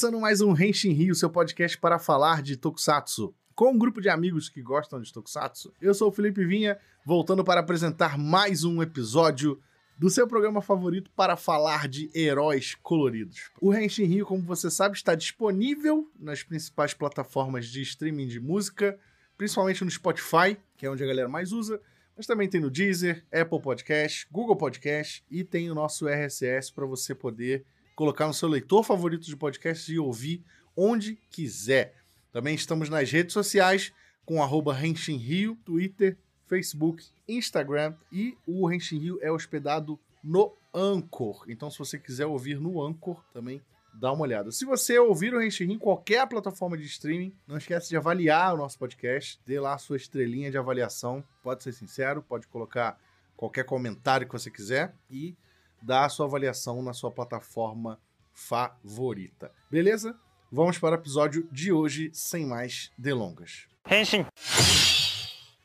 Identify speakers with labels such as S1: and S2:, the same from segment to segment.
S1: Começando mais um Henshin Rio, seu podcast para falar de Tokusatsu. Com um grupo de amigos que gostam de Tokusatsu. Eu sou o Felipe Vinha, voltando para apresentar mais um episódio do seu programa favorito para falar de heróis coloridos. O Henshin Rio, como você sabe, está disponível nas principais plataformas de streaming de música, principalmente no Spotify, que é onde a galera mais usa, mas também tem no Deezer, Apple Podcast, Google Podcast e tem o nosso RSS para você poder colocar no seu leitor favorito de podcasts e ouvir onde quiser. Também estamos nas redes sociais com arroba Rio, Twitter, Facebook, Instagram e o Renshin Rio é hospedado no Anchor. Então, se você quiser ouvir no Anchor, também dá uma olhada. Se você ouvir o Renshin em qualquer plataforma de streaming, não esquece de avaliar o nosso podcast, dê lá a sua estrelinha de avaliação. Pode ser sincero, pode colocar qualquer comentário que você quiser e dar a sua avaliação na sua plataforma favorita. Beleza? Vamos para o episódio de hoje sem mais delongas. Henshin.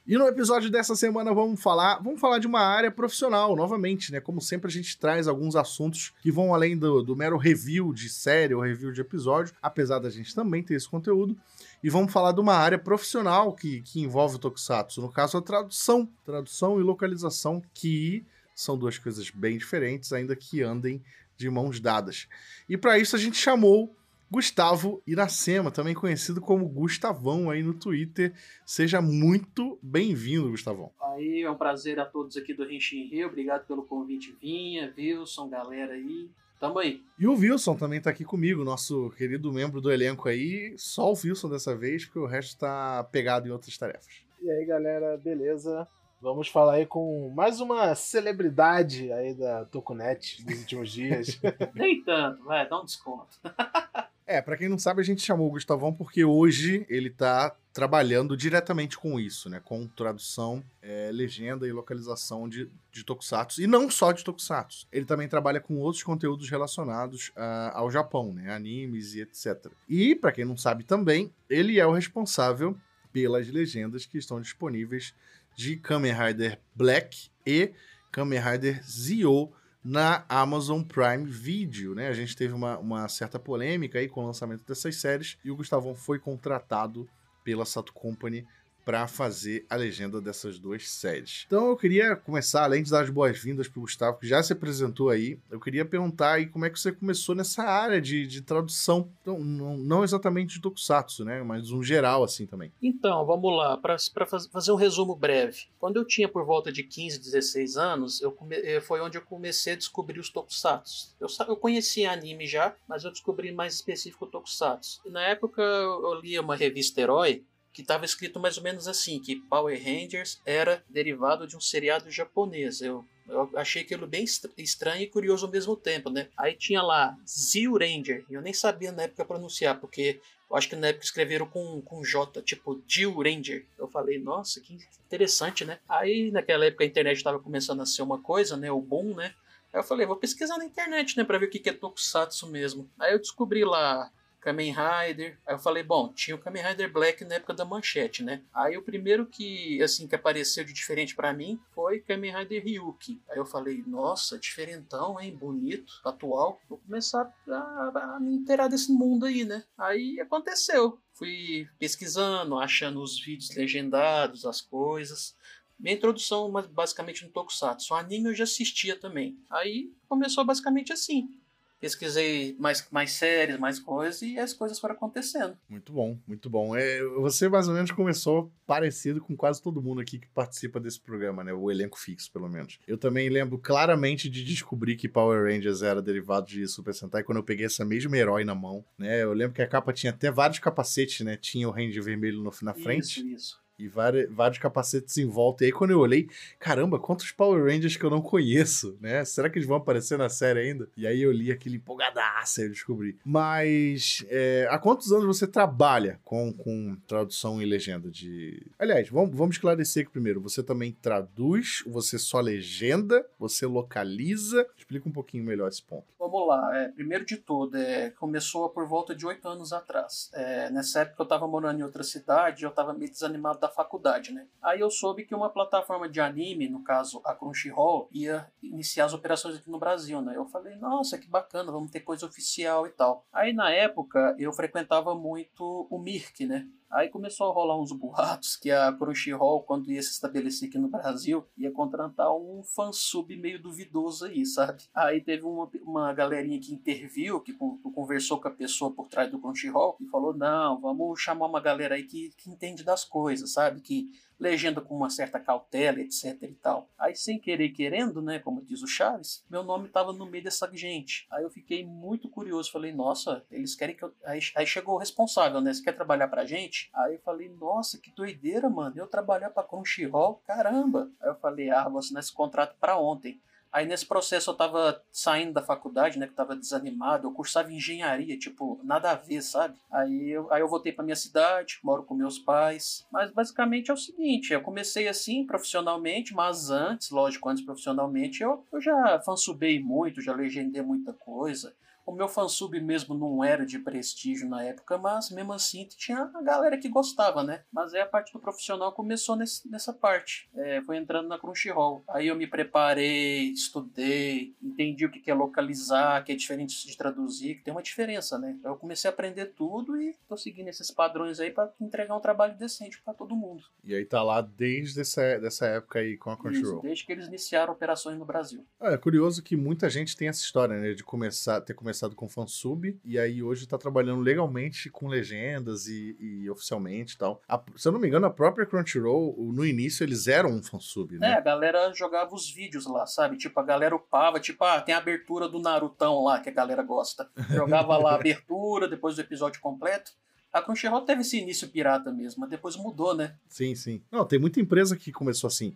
S1: E no episódio dessa semana vamos falar, vamos falar de uma área profissional, novamente, né? Como sempre a gente traz alguns assuntos que vão além do, do mero review de série ou review de episódio, apesar da gente também ter esse conteúdo. E vamos falar de uma área profissional que, que envolve o Tokusatsu, no caso a tradução, tradução e localização, que são duas coisas bem diferentes, ainda que andem de mãos dadas. E para isso a gente chamou Gustavo Iracema, também conhecido como Gustavão aí no Twitter. Seja muito bem-vindo, Gustavão.
S2: Aí, é um prazer a todos aqui do Rinchin Rio. Obrigado pelo convite, Vinha, Wilson, galera aí. Tamo aí.
S1: E o Wilson também tá aqui comigo, nosso querido membro do elenco aí. Só o Wilson dessa vez, porque o resto tá pegado em outras tarefas.
S3: E aí, galera, beleza? Vamos falar aí com mais uma celebridade aí da Tokunet dos últimos dias.
S2: Nem tanto, vai, dá um desconto.
S1: é, para quem não sabe, a gente chamou o Gustavão porque hoje ele tá trabalhando diretamente com isso, né? Com tradução, é, legenda e localização de, de Tokusatsu. E não só de Tokusatsu. Ele também trabalha com outros conteúdos relacionados uh, ao Japão, né? Animes e etc. E, para quem não sabe também, ele é o responsável pelas legendas que estão disponíveis de Kamen Rider Black e Kamen Rider Zio na Amazon Prime Video, né? A gente teve uma, uma certa polêmica aí com o lançamento dessas séries e o Gustavão foi contratado pela Sato Company para fazer a legenda dessas duas séries. Então eu queria começar, além de dar as boas-vindas para o Gustavo, que já se apresentou aí, eu queria perguntar aí como é que você começou nessa área de, de tradução. Então, não, não, exatamente de Tokusatsu, né? Mas um geral assim também.
S2: Então, vamos lá, para fazer um resumo breve. Quando eu tinha por volta de 15, 16 anos, eu come, eh, foi onde eu comecei a descobrir os Tokusatsu. Eu, eu conhecia anime já, mas eu descobri mais específico o Tokusatsu. E na época eu lia uma revista Herói, que estava escrito mais ou menos assim, que Power Rangers era derivado de um seriado japonês. Eu, eu achei aquilo bem estranho e curioso ao mesmo tempo, né? Aí tinha lá Zio Ranger, e eu nem sabia na época pronunciar, porque eu acho que na época escreveram com, com J, tipo Jill Ranger. Eu falei, nossa, que interessante, né? Aí naquela época a internet estava começando a ser uma coisa, né? O boom, né? Aí eu falei, vou pesquisar na internet, né, pra ver o que é Tokusatsu mesmo. Aí eu descobri lá Kamen Rider. Aí eu falei, bom, tinha o Kamen Rider Black na época da manchete, né? Aí o primeiro que, assim, que apareceu de diferente para mim foi Kamen Rider Ryuki. Aí eu falei, nossa, diferentão, hein? Bonito, atual. Vou começar a, a me inteirar desse mundo aí, né? Aí aconteceu. Fui pesquisando, achando os vídeos legendados, as coisas. Minha introdução, basicamente, no Tokusatsu. O anime eu já assistia também. Aí começou basicamente assim pesquisei mais, mais séries, mais coisas, e as coisas foram acontecendo.
S1: Muito bom, muito bom. É, você mais ou menos começou parecido com quase todo mundo aqui que participa desse programa, né? O elenco fixo, pelo menos. Eu também lembro claramente de descobrir que Power Rangers era derivado de Super Sentai quando eu peguei essa mesma herói na mão, né? Eu lembro que a capa tinha até vários capacetes, né? Tinha o Ranger vermelho no, na frente.
S2: Isso, isso
S1: e vários, vários capacetes em volta. E aí, quando eu olhei, caramba, quantos Power Rangers que eu não conheço, né? Será que eles vão aparecer na série ainda? E aí eu li aquele empolgadaço e eu descobri. Mas é, há quantos anos você trabalha com, com tradução e legenda de. Aliás, vamos, vamos esclarecer aqui primeiro. Você também traduz, você só legenda, você localiza. Explica um pouquinho melhor esse ponto.
S2: Vamos lá, é, primeiro de tudo, é, começou por volta de oito anos atrás. É, nessa época eu estava morando em outra cidade, eu estava meio desanimado da faculdade, né? Aí eu soube que uma plataforma de anime, no caso a Crunchyroll, ia iniciar as operações aqui no Brasil, né? Eu falei, nossa, que bacana, vamos ter coisa oficial e tal. Aí na época eu frequentava muito o Mirk, né? Aí começou a rolar uns boatos que a Crunchyroll, quando ia se estabelecer aqui no Brasil, ia contratar um fansub meio duvidoso aí, sabe? Aí teve uma, uma galerinha que interviu, que conversou com a pessoa por trás do Crunchyroll e falou: não, vamos chamar uma galera aí que, que entende das coisas, sabe? Que legenda com uma certa cautela, etc e tal. Aí, sem querer querendo, né, como diz o Chaves, meu nome estava no meio dessa gente. Aí eu fiquei muito curioso, falei, nossa, eles querem que eu... Aí, aí chegou o responsável, né, você quer trabalhar pra gente? Aí eu falei, nossa, que doideira, mano, eu trabalhar pra Crunchyroll, caramba. Aí eu falei, ah, vou assinar esse contrato pra ontem. Aí nesse processo eu tava saindo da faculdade, né, que tava desanimado, eu cursava engenharia, tipo, nada a ver, sabe? Aí eu, aí eu voltei pra minha cidade, moro com meus pais. Mas basicamente é o seguinte, eu comecei assim profissionalmente, mas antes, lógico, antes profissionalmente, eu, eu já fansubei muito, já legendei muita coisa. O meu fansub mesmo não era de prestígio na época, mas mesmo assim tinha a galera que gostava, né? Mas aí a parte do profissional começou nesse, nessa parte. É, foi entrando na Crunchyroll. Aí eu me preparei, estudei, entendi o que é localizar, que é diferente de traduzir, que tem uma diferença, né? Eu comecei a aprender tudo e tô seguindo esses padrões aí para entregar um trabalho decente para todo mundo.
S1: E aí tá lá desde essa, dessa época aí com a Crunchyroll. Isso,
S2: desde que eles iniciaram operações no Brasil.
S1: Ah, é curioso que muita gente tem essa história, né? De começar, ter começado começado com fansub e aí hoje tá trabalhando legalmente com legendas e, e oficialmente e tal. A, se eu não me engano, a própria Crunchyroll, no início, eles eram um fansub, né?
S2: É, a galera jogava os vídeos lá, sabe? Tipo, a galera upava, tipo, ah, tem a abertura do Narutão lá, que a galera gosta. Jogava lá a abertura, depois do episódio completo. A Crunchyroll teve esse início pirata mesmo, mas depois mudou, né?
S1: Sim, sim. Não, tem muita empresa que começou assim.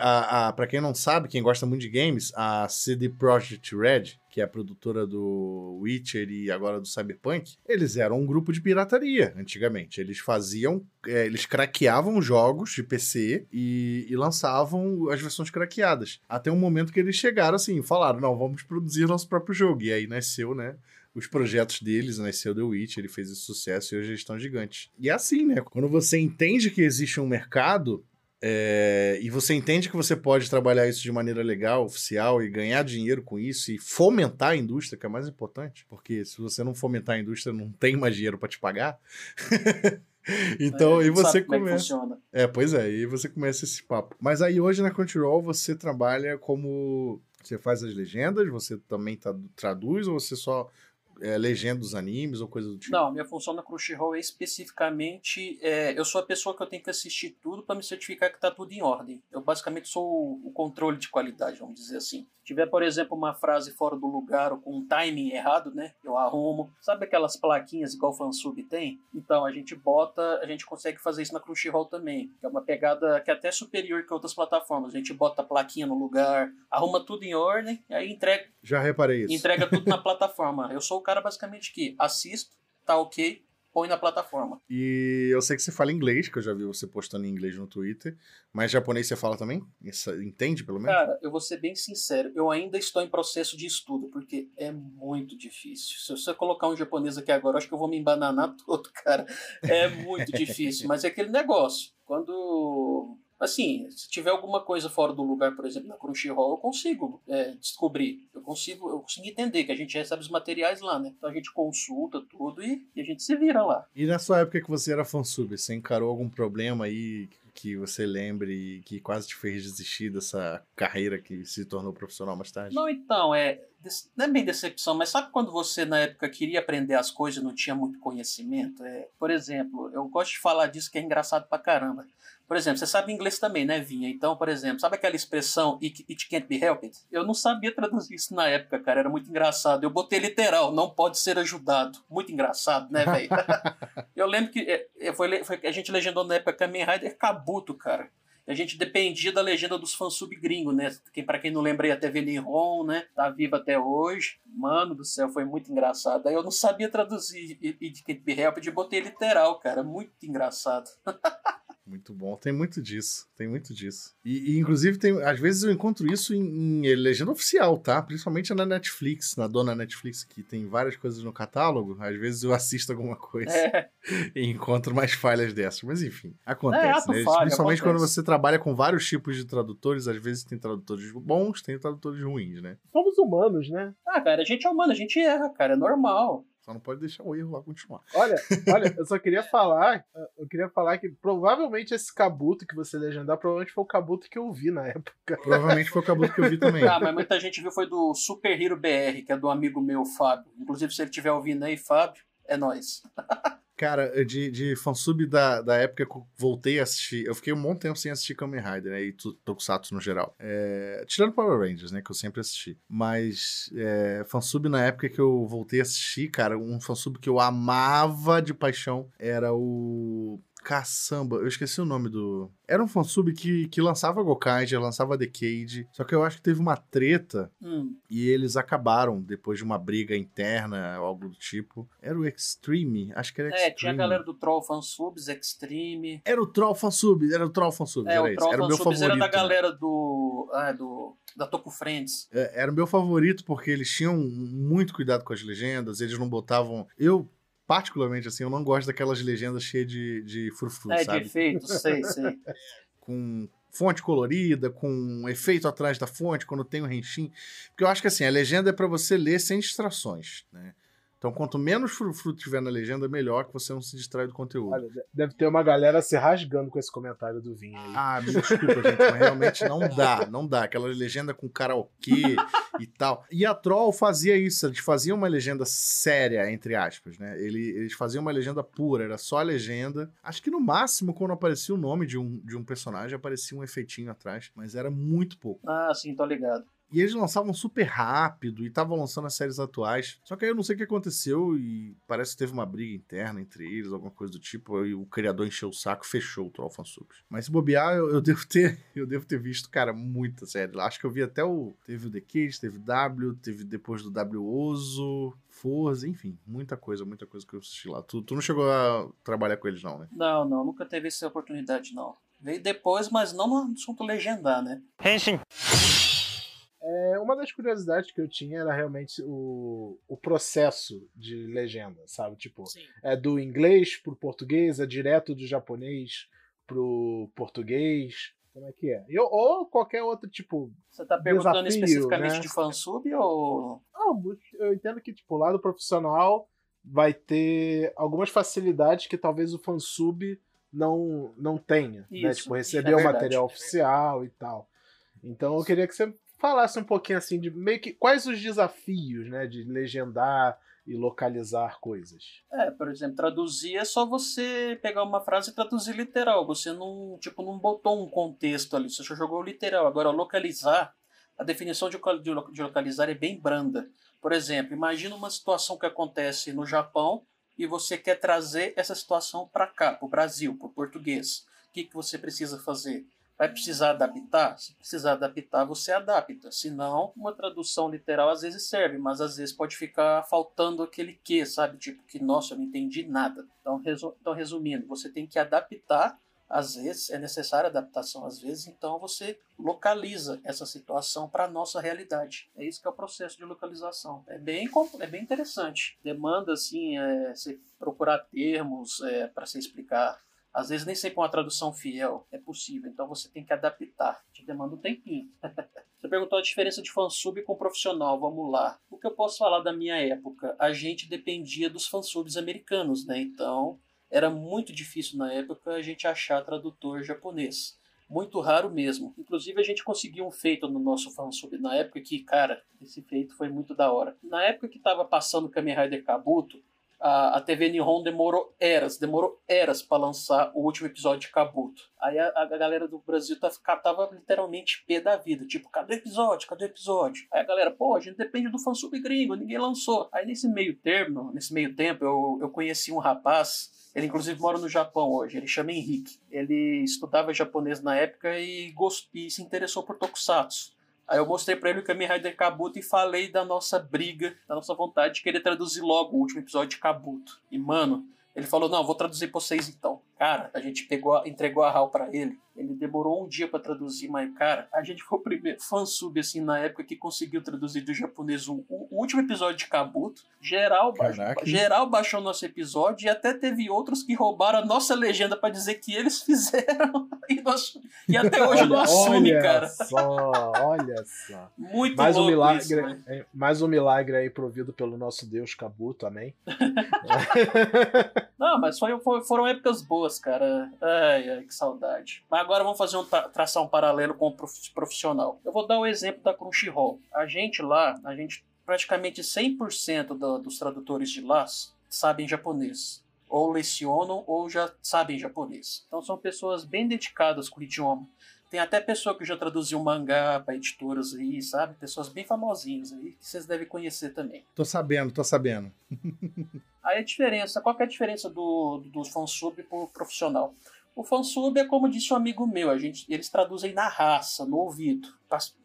S1: A, a, pra quem não sabe, quem gosta muito de games, a CD Projekt Red, que é a produtora do Witcher e agora do Cyberpunk, eles eram um grupo de pirataria antigamente. Eles faziam, é, eles craqueavam jogos de PC e, e, lançavam as versões craqueadas. Até um momento que eles chegaram assim, falaram: não, vamos produzir nosso próprio jogo. E aí nasceu, né? Os projetos deles, nasceu The Witch, ele fez esse sucesso e hoje eles estão gigantes. E é assim, né? Quando você entende que existe um mercado é, e você entende que você pode trabalhar isso de maneira legal, oficial, e ganhar dinheiro com isso, e fomentar a indústria, que é mais importante, porque se você não fomentar a indústria, não tem mais dinheiro para te pagar. então, é, e você começa. É, é, pois é, e você começa esse papo. Mas aí hoje na Crunchyroll você trabalha como. Você faz as legendas, você também traduz, ou você só é, legenda dos animes ou coisa do tipo?
S2: Não, minha função na Crunchyroll é especificamente. É, eu sou a pessoa que eu tenho que assistir tudo para me certificar que tá tudo em ordem. Eu basicamente sou o, o controle de qualidade, vamos dizer assim tiver, por exemplo, uma frase fora do lugar ou com um timing errado, né? Eu arrumo. Sabe aquelas plaquinhas igual o fansub tem? Então, a gente bota, a gente consegue fazer isso na Crunchyroll também. Que é uma pegada que é até superior que outras plataformas. A gente bota a plaquinha no lugar, arruma tudo em ordem, aí entrega.
S1: Já reparei isso.
S2: Entrega tudo na plataforma. Eu sou o cara basicamente que assisto, tá ok, põe na plataforma.
S1: E eu sei que você fala inglês, que eu já vi você postando em inglês no Twitter, mas japonês você fala também? Entende, pelo menos?
S2: Cara, eu vou ser bem sincero, eu ainda estou em processo de estudo, porque é muito difícil. Se você colocar um japonês aqui agora, acho que eu vou me embananar todo, cara. É muito difícil, mas é aquele negócio. Quando Assim, se tiver alguma coisa fora do lugar, por exemplo, na Crunchyroll, eu consigo é, descobrir. Eu consigo, eu consigo entender que a gente recebe os materiais lá, né? Então a gente consulta tudo e, e a gente se vira lá.
S1: E na sua época que você era fansub, você encarou algum problema aí que você lembre e que quase te fez desistir dessa carreira que se tornou profissional mais tarde?
S2: Não, então, é. Não é bem decepção, mas sabe quando você na época queria aprender as coisas e não tinha muito conhecimento? É, por exemplo, eu gosto de falar disso que é engraçado pra caramba. Por exemplo, você sabe inglês também, né, Vinha? Então, por exemplo, sabe aquela expressão it, it can't be helped? Eu não sabia traduzir isso na época, cara. Era muito engraçado. Eu botei literal, não pode ser ajudado. Muito engraçado, né, velho? eu lembro que é, é, foi, foi, a gente legendou na época Kamen Rider Kabuto, cara. A gente dependia da legenda dos fãs subgringos, né? Quem, pra quem não lembra, até Ron, né? Tá vivo até hoje. Mano do céu, foi muito engraçado. Aí eu não sabia traduzir It Can't Be Helped, botei literal, cara. Muito engraçado.
S1: Muito bom. Tem muito disso. Tem muito disso. E, e inclusive, tem, às vezes eu encontro isso em, em, legenda oficial, tá? Principalmente na Netflix, na dona Netflix, que tem várias coisas no catálogo. Às vezes eu assisto alguma coisa é. e encontro mais falhas dessas. Mas enfim, acontece, é, né? Falha, Principalmente acontece. quando você trabalha com vários tipos de tradutores, às vezes tem tradutores bons, tem tradutores ruins, né?
S3: Somos humanos, né?
S2: Ah, cara, a gente é humano, a gente erra, cara, é normal.
S1: Só não pode deixar o erro lá continuar.
S3: Olha, olha, eu só queria falar, eu queria falar que provavelmente esse cabuto que você legendar, provavelmente foi o cabuto que eu vi na época.
S1: Provavelmente foi o cabuto que eu vi também.
S2: Ah, mas muita gente viu foi do Super Hero BR, que é do amigo meu, Fábio. Inclusive, se ele estiver ouvindo aí, Fábio, é nós.
S1: Cara, de, de fansub da, da época que eu voltei a assistir, eu fiquei um bom tempo sem assistir Kamen Rider, né, e Tokusatsu no geral. É, tirando Power Rangers, né, que eu sempre assisti. Mas é, fansub na época que eu voltei a assistir, cara, um fansub que eu amava de paixão era o Caçamba, eu esqueci o nome do. Era um fansub que, que lançava Gokaiger, lançava Decade. Só que eu acho que teve uma treta hum. e eles acabaram depois de uma briga interna, algo do tipo. Era o Extreme? Acho que era Extreme.
S2: É, tinha a galera do Troll Fansubs, Extreme.
S1: Era o Troll Fansub, era o Troll Fansubs,
S2: é,
S1: era
S2: o Troll Era o meu favorito. Era da galera do. Ah, do da Toco Friends.
S1: É, era o meu favorito porque eles tinham muito cuidado com as legendas, eles não botavam. Eu particularmente, assim, eu não gosto daquelas legendas cheias de, de frufru,
S2: é,
S1: sabe?
S2: É, de efeito, sei, sei.
S1: com fonte colorida, com um efeito atrás da fonte, quando tem o um Henshin. Porque eu acho que, assim, a legenda é para você ler sem distrações, né? Então, quanto menos frufru tiver na legenda, melhor que você não se distrai do conteúdo. Olha,
S3: deve ter uma galera se rasgando com esse comentário do Vinho aí.
S1: Ah, me desculpa, gente, mas realmente não dá, não dá. Aquela legenda com karaokê e tal. E a Troll fazia isso, eles faziam uma legenda séria, entre aspas, né? Eles faziam uma legenda pura, era só a legenda. Acho que no máximo, quando aparecia o nome de um, de um personagem, aparecia um efeitinho atrás, mas era muito pouco.
S2: Ah, sim, tô ligado.
S1: E eles lançavam super rápido e estavam lançando as séries atuais. Só que aí eu não sei o que aconteceu e parece que teve uma briga interna entre eles, alguma coisa do tipo. E o criador encheu o saco fechou o Troll Fansubs. Mas se bobear, eu, eu, devo ter eu devo ter visto, cara, muita série. Acho que eu vi até o. Teve o The Kids, teve W, teve depois do W Oso. Forza, enfim, muita coisa, muita coisa que eu assisti lá. Tu, tu não chegou a trabalhar com eles, não, né?
S2: Não, não, nunca teve essa oportunidade, não. Veio depois, mas não no assunto legendar, né?
S4: Henshin.
S3: É, uma das curiosidades que eu tinha era realmente o, o processo de legenda, sabe? Tipo, Sim. é do inglês pro português, é direto do japonês pro português. Como é que é? Eu, ou qualquer outro tipo.
S2: Você tá perguntando desafio, especificamente né? de fansub ou.
S3: Não, eu entendo que, tipo, o lado profissional vai ter algumas facilidades que talvez o fansub não, não tenha. Né? Isso, né? Tipo, receber é o material oficial e tal. Então eu queria que você falasse um pouquinho assim de meio que quais os desafios, né, de legendar e localizar coisas.
S2: É, por exemplo, traduzir é só você pegar uma frase e traduzir literal. Você não, tipo, não botou um contexto ali, você só jogou literal. Agora, localizar, a definição de, localizar é bem branda. Por exemplo, imagina uma situação que acontece no Japão e você quer trazer essa situação para cá, para o Brasil, para o português. O que, que você precisa fazer? Vai precisar adaptar? Se precisar adaptar, você adapta. Se não, uma tradução literal às vezes serve, mas às vezes pode ficar faltando aquele que, sabe? Tipo, que, nossa, eu não entendi nada. Então, resu então, resumindo, você tem que adaptar. Às vezes é necessária adaptação, às vezes então você localiza essa situação para a nossa realidade. É isso que é o processo de localização. É bem, é bem interessante. Demanda assim, é, você procurar termos é, para se explicar às vezes nem sempre uma tradução fiel é possível, então você tem que adaptar, te demanda um tempinho. você perguntou a diferença de fansub com profissional, vamos lá. O que eu posso falar da minha época? A gente dependia dos fansubs americanos, né? Então era muito difícil na época a gente achar tradutor japonês. Muito raro mesmo. Inclusive, a gente conseguiu um feito no nosso fansub na época que, cara, esse feito foi muito da hora. Na época que tava passando Kamen Rider Kabuto, a, a TV Nihon demorou eras, demorou eras para lançar o último episódio de Kabuto. Aí a, a galera do Brasil tá, tava literalmente pé da vida, tipo, cadê o episódio? Cadê o episódio? Aí a galera, pô, a gente depende do fansub gringo, ninguém lançou. Aí nesse meio termo, nesse meio tempo, eu, eu conheci um rapaz, ele inclusive mora no Japão hoje, ele chama Henrique. Ele estudava japonês na época e, e se interessou por tokusatsu. Aí eu mostrei para ele o Kamen Rider Kabuto e falei da nossa briga, da nossa vontade de querer traduzir logo o último episódio de Kabuto. E, mano, ele falou: Não, vou traduzir pra vocês então. Cara, a gente pegou, entregou a HAL para ele. Ele demorou um dia para traduzir, mas, cara, a gente foi o primeiro fansub, assim, na época que conseguiu traduzir do japonês o, o último episódio de Kabuto. Geral, baixou, geral baixou nosso episódio e até teve outros que roubaram a nossa legenda para dizer que eles fizeram. e, nós, e até hoje olha, não assume,
S3: olha
S2: cara.
S3: Só, olha só.
S2: Muito
S3: mais
S2: um
S3: milagre,
S2: isso, né?
S3: Mais um milagre aí provido pelo nosso Deus Kabuto, amém?
S2: não, mas foi, foi, foram épocas boas, cara. Ai, ai, que saudade. Mas agora vamos fazer um traçar um paralelo com o profissional. Eu vou dar o um exemplo da Crunchyroll. A gente lá, a gente praticamente 100% do, dos tradutores de lá sabem japonês. Ou lecionam ou já sabem japonês. Então são pessoas bem dedicadas com o idioma. Tem até pessoa que já traduziu mangá para editoras aí, sabe? Pessoas bem famosinhas aí, que vocês devem conhecer também.
S1: Tô sabendo, tô sabendo.
S2: aí a diferença, qual é a diferença do, do fansub pro profissional? O fansub é como disse um amigo meu, a gente, eles traduzem na raça, no ouvido,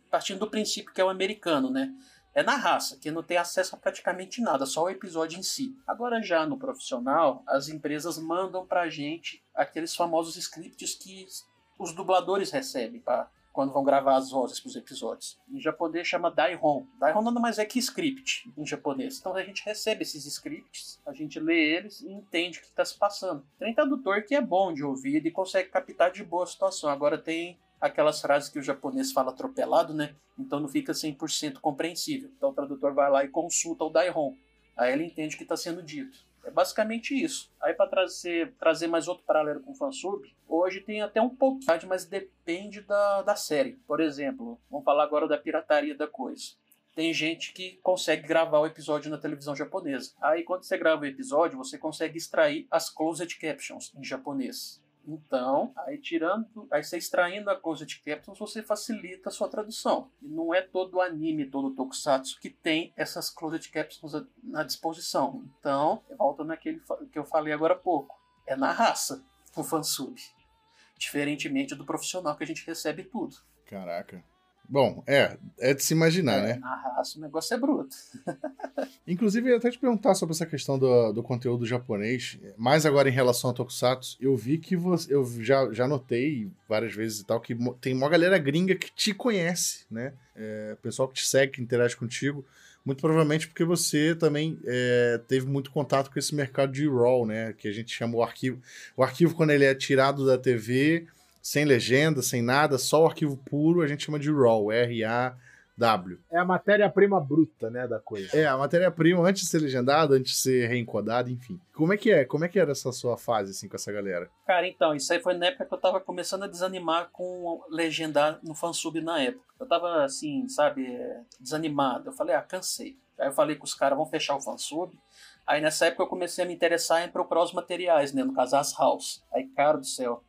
S2: partindo do princípio que é o americano, né? É na raça, que não tem acesso a praticamente nada, só o episódio em si. Agora já no profissional, as empresas mandam pra gente aqueles famosos scripts que os dubladores recebem para quando vão gravar as vozes para os episódios. Em japonês chama Daihon. Daihon nada mais é que script em japonês. Então a gente recebe esses scripts, a gente lê eles e entende o que está se passando. Tem tradutor que é bom de ouvir e consegue captar de boa a situação. Agora tem aquelas frases que o japonês fala atropelado, né? Então não fica 100% compreensível. Então o tradutor vai lá e consulta o Daihon. Aí ele entende o que está sendo dito. É basicamente isso. Aí para trazer, trazer mais outro paralelo com o fansub, hoje tem até um pouco, mas depende da, da série. Por exemplo, vamos falar agora da pirataria da coisa. Tem gente que consegue gravar o episódio na televisão japonesa. Aí quando você grava o episódio, você consegue extrair as closed captions em japonês. Então, aí tirando, aí você extraindo a de captions, você facilita a sua tradução. E não é todo anime, todo tokusatsu que tem essas closed captions na disposição. Então, volta naquele que eu falei agora há pouco. É na raça o fansub. Diferentemente do profissional que a gente recebe tudo.
S1: Caraca. Bom, é, é de se imaginar,
S2: é,
S1: né?
S2: Na raça o negócio é bruto.
S1: Inclusive, eu ia até te perguntar sobre essa questão do, do conteúdo japonês, mais agora em relação a Tokusatsu. Eu vi que você. Eu já, já notei várias vezes e tal que tem uma galera gringa que te conhece, né? É, pessoal que te segue, que interage contigo. Muito provavelmente porque você também é, teve muito contato com esse mercado de RAW, né? Que a gente chama o arquivo. O arquivo, quando ele é tirado da TV sem legenda, sem nada, só o arquivo puro, a gente chama de RAW, R-A-W.
S3: É a matéria-prima bruta, né, da coisa.
S1: É, a matéria-prima antes de ser legendada, antes de ser reencodada, enfim. Como é que é? Como é que era essa sua fase, assim, com essa galera?
S2: Cara, então, isso aí foi na época que eu tava começando a desanimar com legendar no fansub na época. Eu tava, assim, sabe, desanimado. Eu falei, ah, cansei. Aí eu falei com os caras, vamos fechar o fansub. Aí nessa época eu comecei a me interessar em procurar os materiais, né, no caso as house. Aí, cara do céu,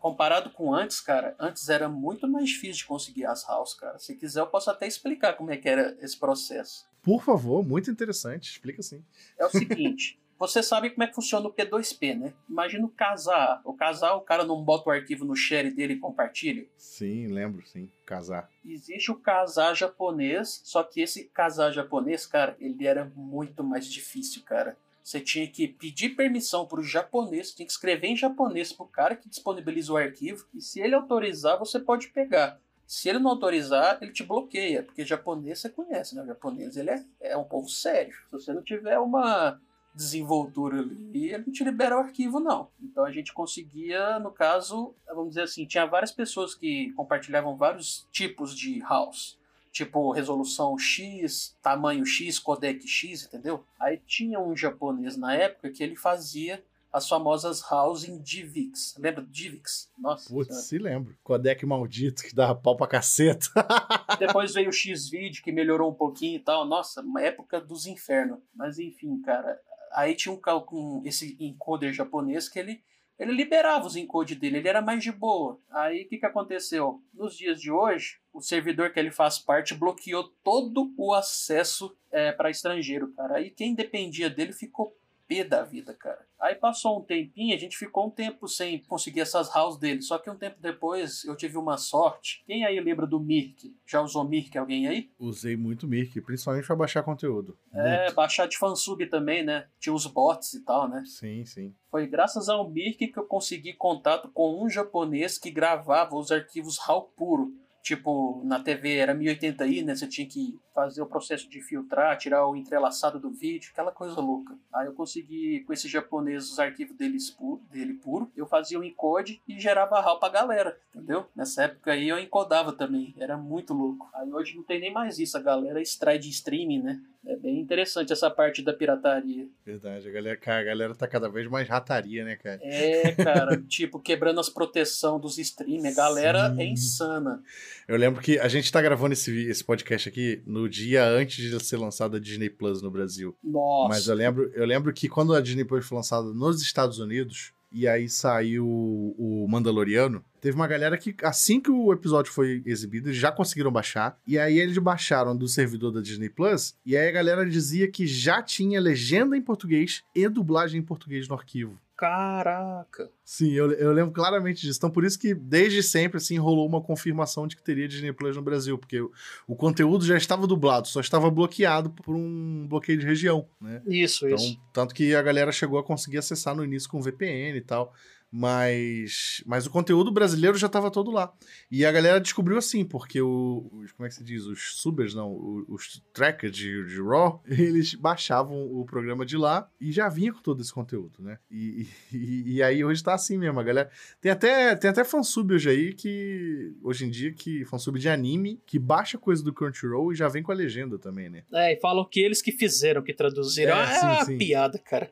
S2: comparado com antes, cara, antes era muito mais difícil de conseguir as house, cara. Se quiser, eu posso até explicar como é que era esse processo.
S1: Por favor, muito interessante. Explica sim.
S2: É o seguinte. Você sabe como é que funciona o P2P, né? Imagina o casar. O casar, o cara não bota o arquivo no share dele e compartilha?
S1: Sim, lembro, sim. Casar.
S2: Existe o casar japonês, só que esse casar japonês, cara, ele era muito mais difícil, cara. Você tinha que pedir permissão para o japonês, tinha que escrever em japonês para o cara que disponibiliza o arquivo, e se ele autorizar, você pode pegar. Se ele não autorizar, ele te bloqueia, porque japonês você conhece, né? O japonês ele é, é um povo sério. Se você não tiver uma desenvoltura ali, ele não te libera o arquivo, não. Então a gente conseguia, no caso, vamos dizer assim, tinha várias pessoas que compartilhavam vários tipos de house tipo resolução X, tamanho X, codec X, entendeu? Aí tinha um japonês na época que ele fazia as famosas house em DivX. Lembra do DivX?
S1: Nossa. Putz, se lembro. Codec maldito que dava pau pra caceta.
S2: Depois veio o X-Video que melhorou um pouquinho e tal. Nossa, uma época dos infernos. Mas enfim, cara. Aí tinha um, um esse encoder japonês que ele ele liberava os encodes dele, ele era mais de boa. Aí o que, que aconteceu? Nos dias de hoje, o servidor que ele faz parte bloqueou todo o acesso é, para estrangeiro, cara. Aí quem dependia dele ficou pé da vida, cara. Aí passou um tempinho, a gente ficou um tempo sem conseguir essas house dele. Só que um tempo depois eu tive uma sorte. Quem aí lembra do Mirk? Já usou Mirk alguém aí?
S1: Usei muito Mirk, principalmente para baixar conteúdo.
S2: É, muito. baixar de fansub também, né? Tinha os bots e tal, né?
S1: Sim, sim.
S2: Foi graças ao Mirk que eu consegui contato com um japonês que gravava os arquivos RAW puro tipo, na TV era 1080i, né? Você tinha que fazer o processo de filtrar, tirar o entrelaçado do vídeo, aquela coisa louca. Aí eu consegui, com esse japonês, os arquivos deles pu dele puro, eu fazia o um encode e gerava RAW pra galera, entendeu? Nessa época aí eu encodava também, era muito louco. Aí hoje não tem nem mais isso, a galera extrai de streaming, né? É bem interessante essa parte da pirataria.
S1: Verdade, a galera, cara, a galera tá cada vez mais rataria, né, cara?
S2: É, cara, tipo, quebrando as proteção dos streamers. A galera Sim. é insana.
S1: Eu lembro que a gente tá gravando esse, esse podcast aqui no dia antes de ser lançada a Disney Plus no Brasil.
S2: Nossa.
S1: Mas eu lembro, eu lembro que quando a Disney Plus foi lançada nos Estados Unidos, e aí saiu o Mandaloriano, teve uma galera que, assim que o episódio foi exibido, já conseguiram baixar. E aí eles baixaram do servidor da Disney Plus. E aí a galera dizia que já tinha legenda em português e dublagem em português no arquivo.
S2: Caraca!
S1: Sim, eu, eu lembro claramente disso. Então, por isso que desde sempre assim rolou uma confirmação de que teria Disney Plus no Brasil, porque o, o conteúdo já estava dublado, só estava bloqueado por um bloqueio de região, né?
S2: Isso,
S1: então,
S2: isso.
S1: Tanto que a galera chegou a conseguir acessar no início com VPN e tal. Mas, mas o conteúdo brasileiro já estava todo lá. E a galera descobriu assim, porque o, os, como é que se diz? Os subers, não, os, os trackers de, de Raw, eles baixavam o programa de lá e já vinha com todo esse conteúdo, né? E, e, e aí hoje está assim mesmo, a galera. Tem até, tem até fansub hoje aí que, hoje em dia, que fansub de anime, que baixa coisa do Crunchyroll e já vem com a legenda também, né?
S2: É, e falam que eles que fizeram, que traduziram. É, ah, sim, sim. piada, cara.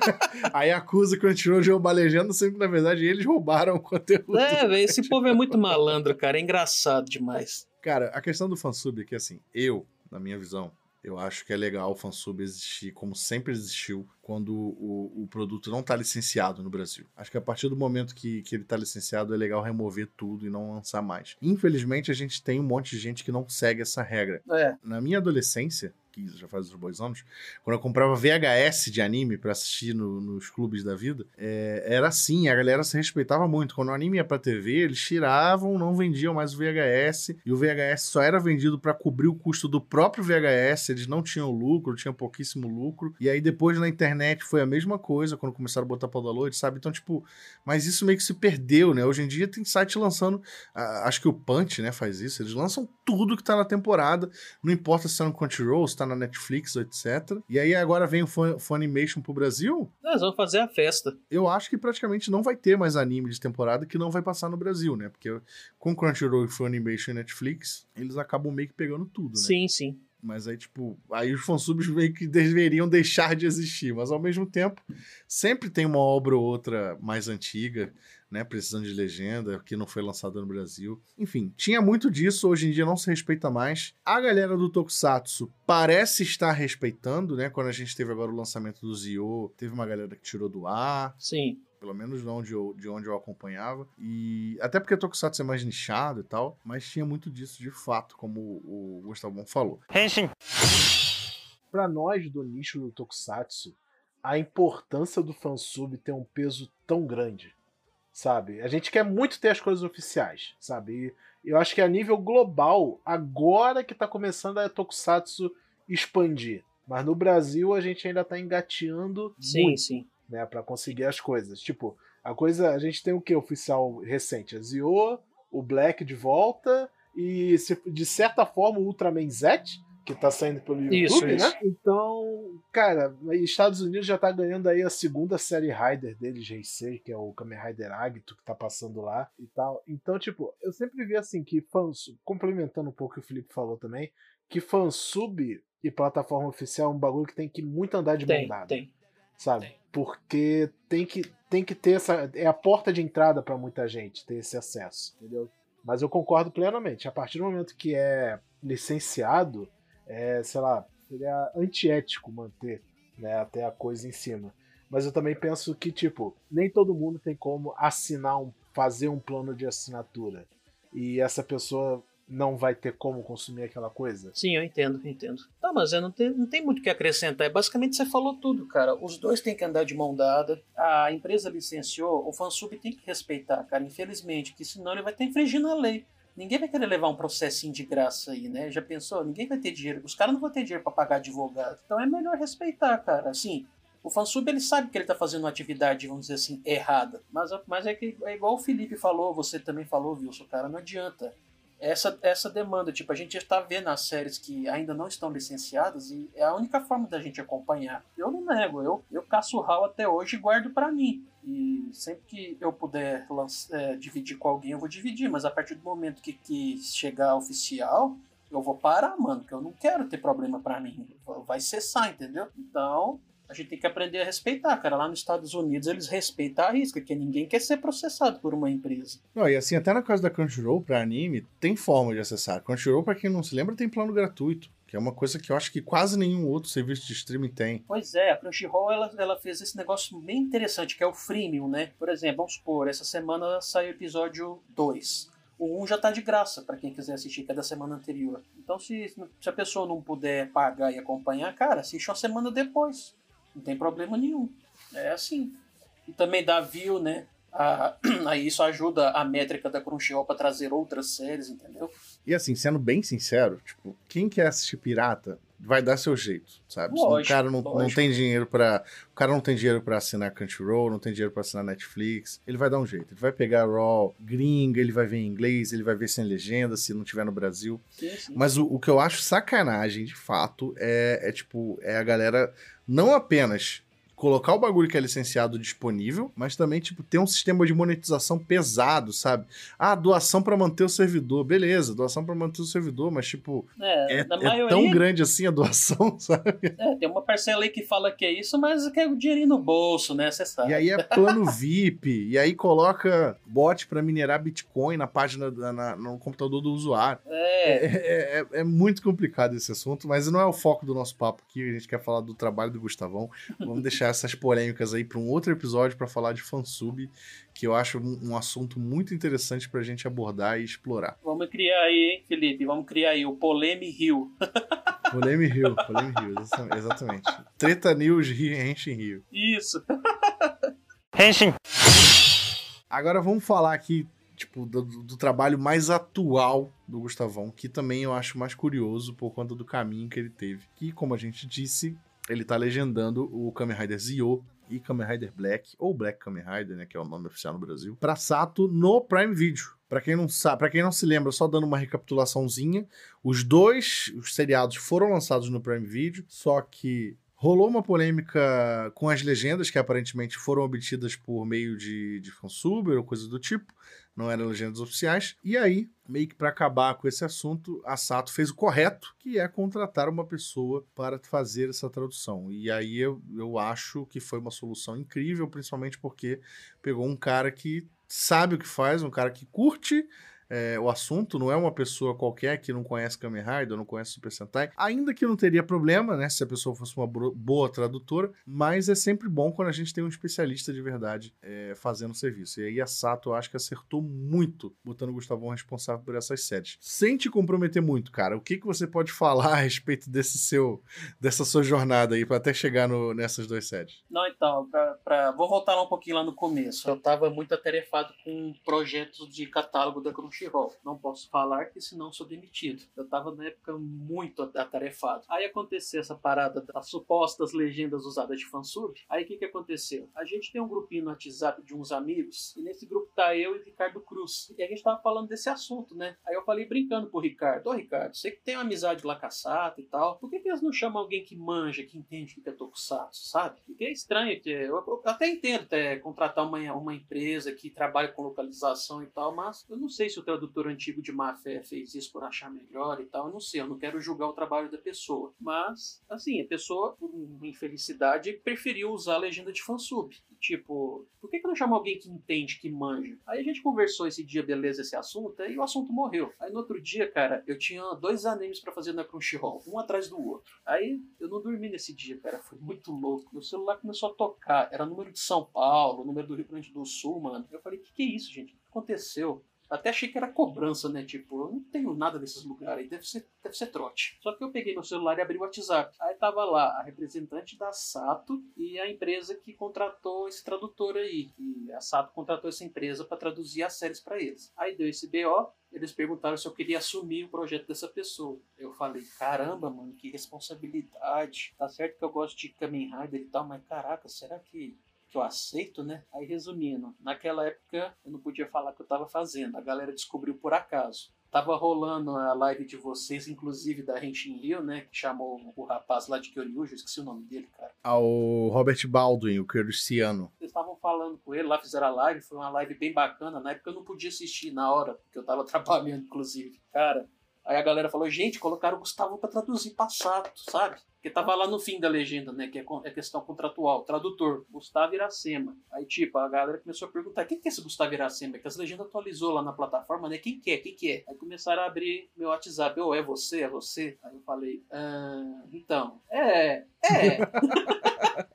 S1: aí acusa o Crunchyroll de roubar legenda sempre na verdade, eles roubaram o conteúdo.
S2: É, velho, esse povo é muito malandro, cara. É engraçado demais.
S1: Cara, a questão do fansub é que, assim, eu, na minha visão, eu acho que é legal o fansub existir como sempre existiu quando o, o produto não está licenciado no Brasil. Acho que a partir do momento que, que ele está licenciado é legal remover tudo e não lançar mais. Infelizmente, a gente tem um monte de gente que não segue essa regra.
S2: É.
S1: Na minha adolescência, já faz uns bons anos, quando eu comprava VHS de anime para assistir no, nos clubes da vida, é, era assim, a galera se respeitava muito. Quando o anime ia pra TV, eles tiravam, não vendiam mais o VHS, e o VHS só era vendido para cobrir o custo do próprio VHS, eles não tinham lucro, tinham pouquíssimo lucro, e aí depois na internet foi a mesma coisa, quando começaram a botar pra download, sabe? Então, tipo, mas isso meio que se perdeu, né? Hoje em dia tem site lançando, acho que o Punch, né, faz isso, eles lançam tudo que tá na temporada, não importa se tá no Crunchyroll, se tá na Netflix, etc. E aí agora vem o Funimation pro Brasil.
S2: Nós vamos fazer a festa.
S1: Eu acho que praticamente não vai ter mais anime de temporada que não vai passar no Brasil, né? Porque com Crunchyroll e Funimation e Netflix, eles acabam meio que pegando tudo, né?
S2: Sim, sim.
S1: Mas aí, tipo, aí os fansubs meio que deveriam deixar de existir. Mas ao mesmo tempo, sempre tem uma obra ou outra mais antiga né, precisando de legenda, que não foi lançada no Brasil. Enfim, tinha muito disso, hoje em dia não se respeita mais. A galera do Tokusatsu parece estar respeitando, né? Quando a gente teve agora o lançamento do Zio, teve uma galera que tirou do ar.
S2: Sim.
S1: Pelo menos de onde, eu, de onde eu acompanhava. E até porque o Tokusatsu é mais nichado e tal, mas tinha muito disso de fato, como o, o Gustavão falou.
S3: Henshin. Pra nós do nicho do Tokusatsu, a importância do fansub tem um peso tão grande sabe? A gente quer muito ter as coisas oficiais, sabe? E eu acho que a nível global, agora que tá começando a Tokusatsu expandir. Mas no Brasil a gente ainda tá engateando
S2: sim, muito, sim.
S3: né, para conseguir as coisas. Tipo, a coisa, a gente tem o que oficial recente? A Zio, o Black de volta e de certa forma o Ultraman Z, que tá saindo pelo YouTube,
S2: isso,
S3: né?
S2: Isso.
S3: Então, cara, Estados Unidos já tá ganhando aí a segunda série Rider dele, GC, que é o Kamen Rider Agito, que tá passando lá e tal. Então, tipo, eu sempre vi assim que fãs, complementando um pouco o que o Felipe falou também, que fansub e plataforma oficial é um bagulho que tem que muito andar de
S2: tem,
S3: bondade.
S2: Tem.
S3: Sabe?
S2: Tem.
S3: Porque tem que, tem que ter essa. É a porta de entrada para muita gente ter esse acesso, entendeu? Mas eu concordo plenamente. A partir do momento que é licenciado, é, sei lá, seria antiético manter né, até a coisa em cima. Mas eu também penso que, tipo, nem todo mundo tem como assinar um, fazer um plano de assinatura. E essa pessoa não vai ter como consumir aquela coisa?
S2: Sim, eu entendo, eu entendo. Tá, mas não tem, não tem muito o que acrescentar. Basicamente você falou tudo, cara. Os dois têm que andar de mão dada. A empresa licenciou, o fansub tem que respeitar, cara, infelizmente, que senão ele vai estar infringindo a lei. Ninguém vai querer levar um processinho de graça aí, né? Já pensou? Ninguém vai ter dinheiro. Os caras não vão ter dinheiro para pagar advogado. Então é melhor respeitar, cara. Assim, o fansub ele sabe que ele está fazendo uma atividade, vamos dizer assim, errada. Mas, mas é que é igual o Felipe falou, você também falou, Wilson, cara, não adianta essa, essa demanda. Tipo, a gente já está vendo as séries que ainda não estão licenciadas e é a única forma da gente acompanhar. Eu não nego, eu, eu caço RAW até hoje e guardo para mim. E sempre que eu puder é, dividir com alguém, eu vou dividir. Mas a partir do momento que, que chegar oficial, eu vou parar, mano, porque eu não quero ter problema para mim. Vai cessar, entendeu? Então, a gente tem que aprender a respeitar, cara. Lá nos Estados Unidos eles respeitam a risca, que ninguém quer ser processado por uma empresa.
S1: Não, e assim, até na casa da Crunchyroll para anime, tem forma de acessar. Crunchyroll, para quem não se lembra, tem plano gratuito. Que é uma coisa que eu acho que quase nenhum outro serviço de streaming tem.
S2: Pois é, a Crunchyroll ela, ela fez esse negócio bem interessante, que é o freemium, né? Por exemplo, vamos supor, essa semana saiu o episódio 2. O 1 já tá de graça para quem quiser assistir, que é da semana anterior. Então, se, se a pessoa não puder pagar e acompanhar, cara, assiste uma semana depois. Não tem problema nenhum. É assim. E também dá view, né? aí isso ajuda a métrica da Crunchyroll para trazer outras séries, entendeu?
S1: E assim, sendo bem sincero, tipo, quem quer assistir pirata vai dar seu jeito, sabe? Lógico, o cara não, não tem dinheiro para, o cara não tem dinheiro para assinar Crunchyroll, não tem dinheiro para assinar Netflix, ele vai dar um jeito. Ele vai pegar raw gringa, ele vai ver em inglês, ele vai ver sem legenda se não tiver no Brasil. Sim, sim. Mas o, o que eu acho sacanagem, de fato, é, é tipo, é a galera não apenas colocar o bagulho que é licenciado disponível, mas também, tipo, ter um sistema de monetização pesado, sabe? Ah, doação para manter o servidor. Beleza, doação para manter o servidor, mas, tipo, é, é, é maioria... tão grande assim a doação, sabe?
S2: É, tem uma parcela aí que fala que é isso, mas quer o dinheirinho no bolso, né? Você sabe.
S1: E aí é plano VIP, e aí coloca bot para minerar Bitcoin na página, na, no computador do usuário. É. É, é, é. é, muito complicado esse assunto, mas não é o foco do nosso papo aqui. A gente quer falar do trabalho do Gustavão. Vamos deixar deixar essas polêmicas aí para um outro episódio para falar de fansub, que eu acho um, um assunto muito interessante para a gente abordar e explorar.
S2: Vamos criar aí, hein, Felipe? Vamos criar aí o Poleme Rio.
S1: Poleme Rio, Poleme Rio, exatamente. Treta News Henshin Rio.
S2: Isso.
S1: Henshin. Agora vamos falar aqui tipo, do, do, trabalho mais atual do Gustavão, que também eu acho mais curioso por conta do caminho que ele teve. Que, como a gente disse, ele tá legendando o Kamen Rider Zio e Kamen Rider Black, ou Black Kamen Rider, né, que é o nome oficial no Brasil, pra Sato no Prime Video. Para quem não sabe, para quem não se lembra, só dando uma recapitulaçãozinha, os dois os seriados foram lançados no Prime Video, só que rolou uma polêmica com as legendas que aparentemente foram obtidas por meio de, de fansuber ou coisa do tipo não eram legendas oficiais. E aí, meio que para acabar com esse assunto, a Sato fez o correto, que é contratar uma pessoa para fazer essa tradução. E aí eu, eu acho que foi uma solução incrível, principalmente porque pegou um cara que sabe o que faz, um cara que curte é, o assunto, não é uma pessoa qualquer que não conhece Kamen Rider, não conhece Super Sentai, ainda que não teria problema, né, se a pessoa fosse uma boa tradutora, mas é sempre bom quando a gente tem um especialista de verdade é, fazendo o serviço. E aí a Sato, eu acho que acertou muito, botando o Gustavão responsável por essas séries. Sem te comprometer muito, cara, o que, que você pode falar a respeito desse seu, dessa sua jornada aí, para até chegar no, nessas duas séries?
S2: Não, então, pra, pra, vou voltar lá um pouquinho lá no começo. Eu tava muito atarefado com projetos de catálogo da Não posso falar que senão sou demitido. Eu tava na época muito atarefado. Aí aconteceu essa parada das supostas legendas usadas de fansub. Aí o que que aconteceu? A gente tem um grupinho no WhatsApp de uns amigos e nesse grupo tá eu e Ricardo Cruz. E a gente tava falando desse assunto, né? Aí eu falei brincando pro Ricardo: Ô Ricardo, você que tem uma amizade lá com a Sato e tal, por que, que eles não chamam alguém que manja, que entende o que é Tokusatsu, sabe? Porque é estranho que eu, eu até entendo até, contratar uma, uma empresa que trabalha com localização e tal, mas eu não sei se o tradutor antigo de má fé fez isso por achar melhor e tal. Eu não sei, eu não quero julgar o trabalho da pessoa. Mas, assim, a pessoa, por infelicidade, preferiu usar a legenda de fansub. Tipo, por que, que não chama alguém que entende, que manja? Aí a gente conversou esse dia, beleza, esse assunto, e o assunto morreu. Aí no outro dia, cara, eu tinha dois animes para fazer na Crunchyroll, um atrás do outro. Aí eu não dormi nesse dia, cara, foi muito louco. Meu celular começou a tocar, era número de São Paulo, número do Rio Grande do Sul, mano. Eu falei, que que é isso, gente? O que aconteceu? Até achei que era cobrança, né? Tipo, eu não tenho nada desses lugares aí, deve ser, deve ser trote. Só que eu peguei meu celular e abri o WhatsApp. Aí tava lá a representante da Sato e a empresa que contratou esse tradutor aí. E a Sato contratou essa empresa para traduzir as séries para eles. Aí deu esse BO, eles perguntaram se eu queria assumir o projeto dessa pessoa. Eu falei, caramba, mano, que responsabilidade. Tá certo que eu gosto de Kamen Rider e tal, mas caraca, será que que eu aceito, né? Aí resumindo, naquela época eu não podia falar o que eu estava fazendo, a galera descobriu por acaso. Tava rolando a live de vocês, inclusive da Henshin Rio, né? Que chamou o rapaz lá de Kyoryujo, esqueci o nome dele, cara.
S1: Ao Robert Baldwin, o Kyoryuciano.
S2: Eles estavam falando com ele lá, fizeram a live, foi uma live bem bacana. Na época eu não podia assistir na hora, porque eu tava trabalhando, inclusive. Cara, aí a galera falou, gente, colocaram o Gustavo pra traduzir passato, sabe? Porque tava lá no fim da legenda, né? Que é, é questão contratual. Tradutor, Gustavo Iracema. Aí, tipo, a galera começou a perguntar: quem que é esse Gustavo Iracema? Que as legendas atualizou lá na plataforma, né? Quem que é? Quem que é? Aí começaram a abrir meu WhatsApp. Ô, oh, é você? É você? Aí eu falei: ah, então, é, é.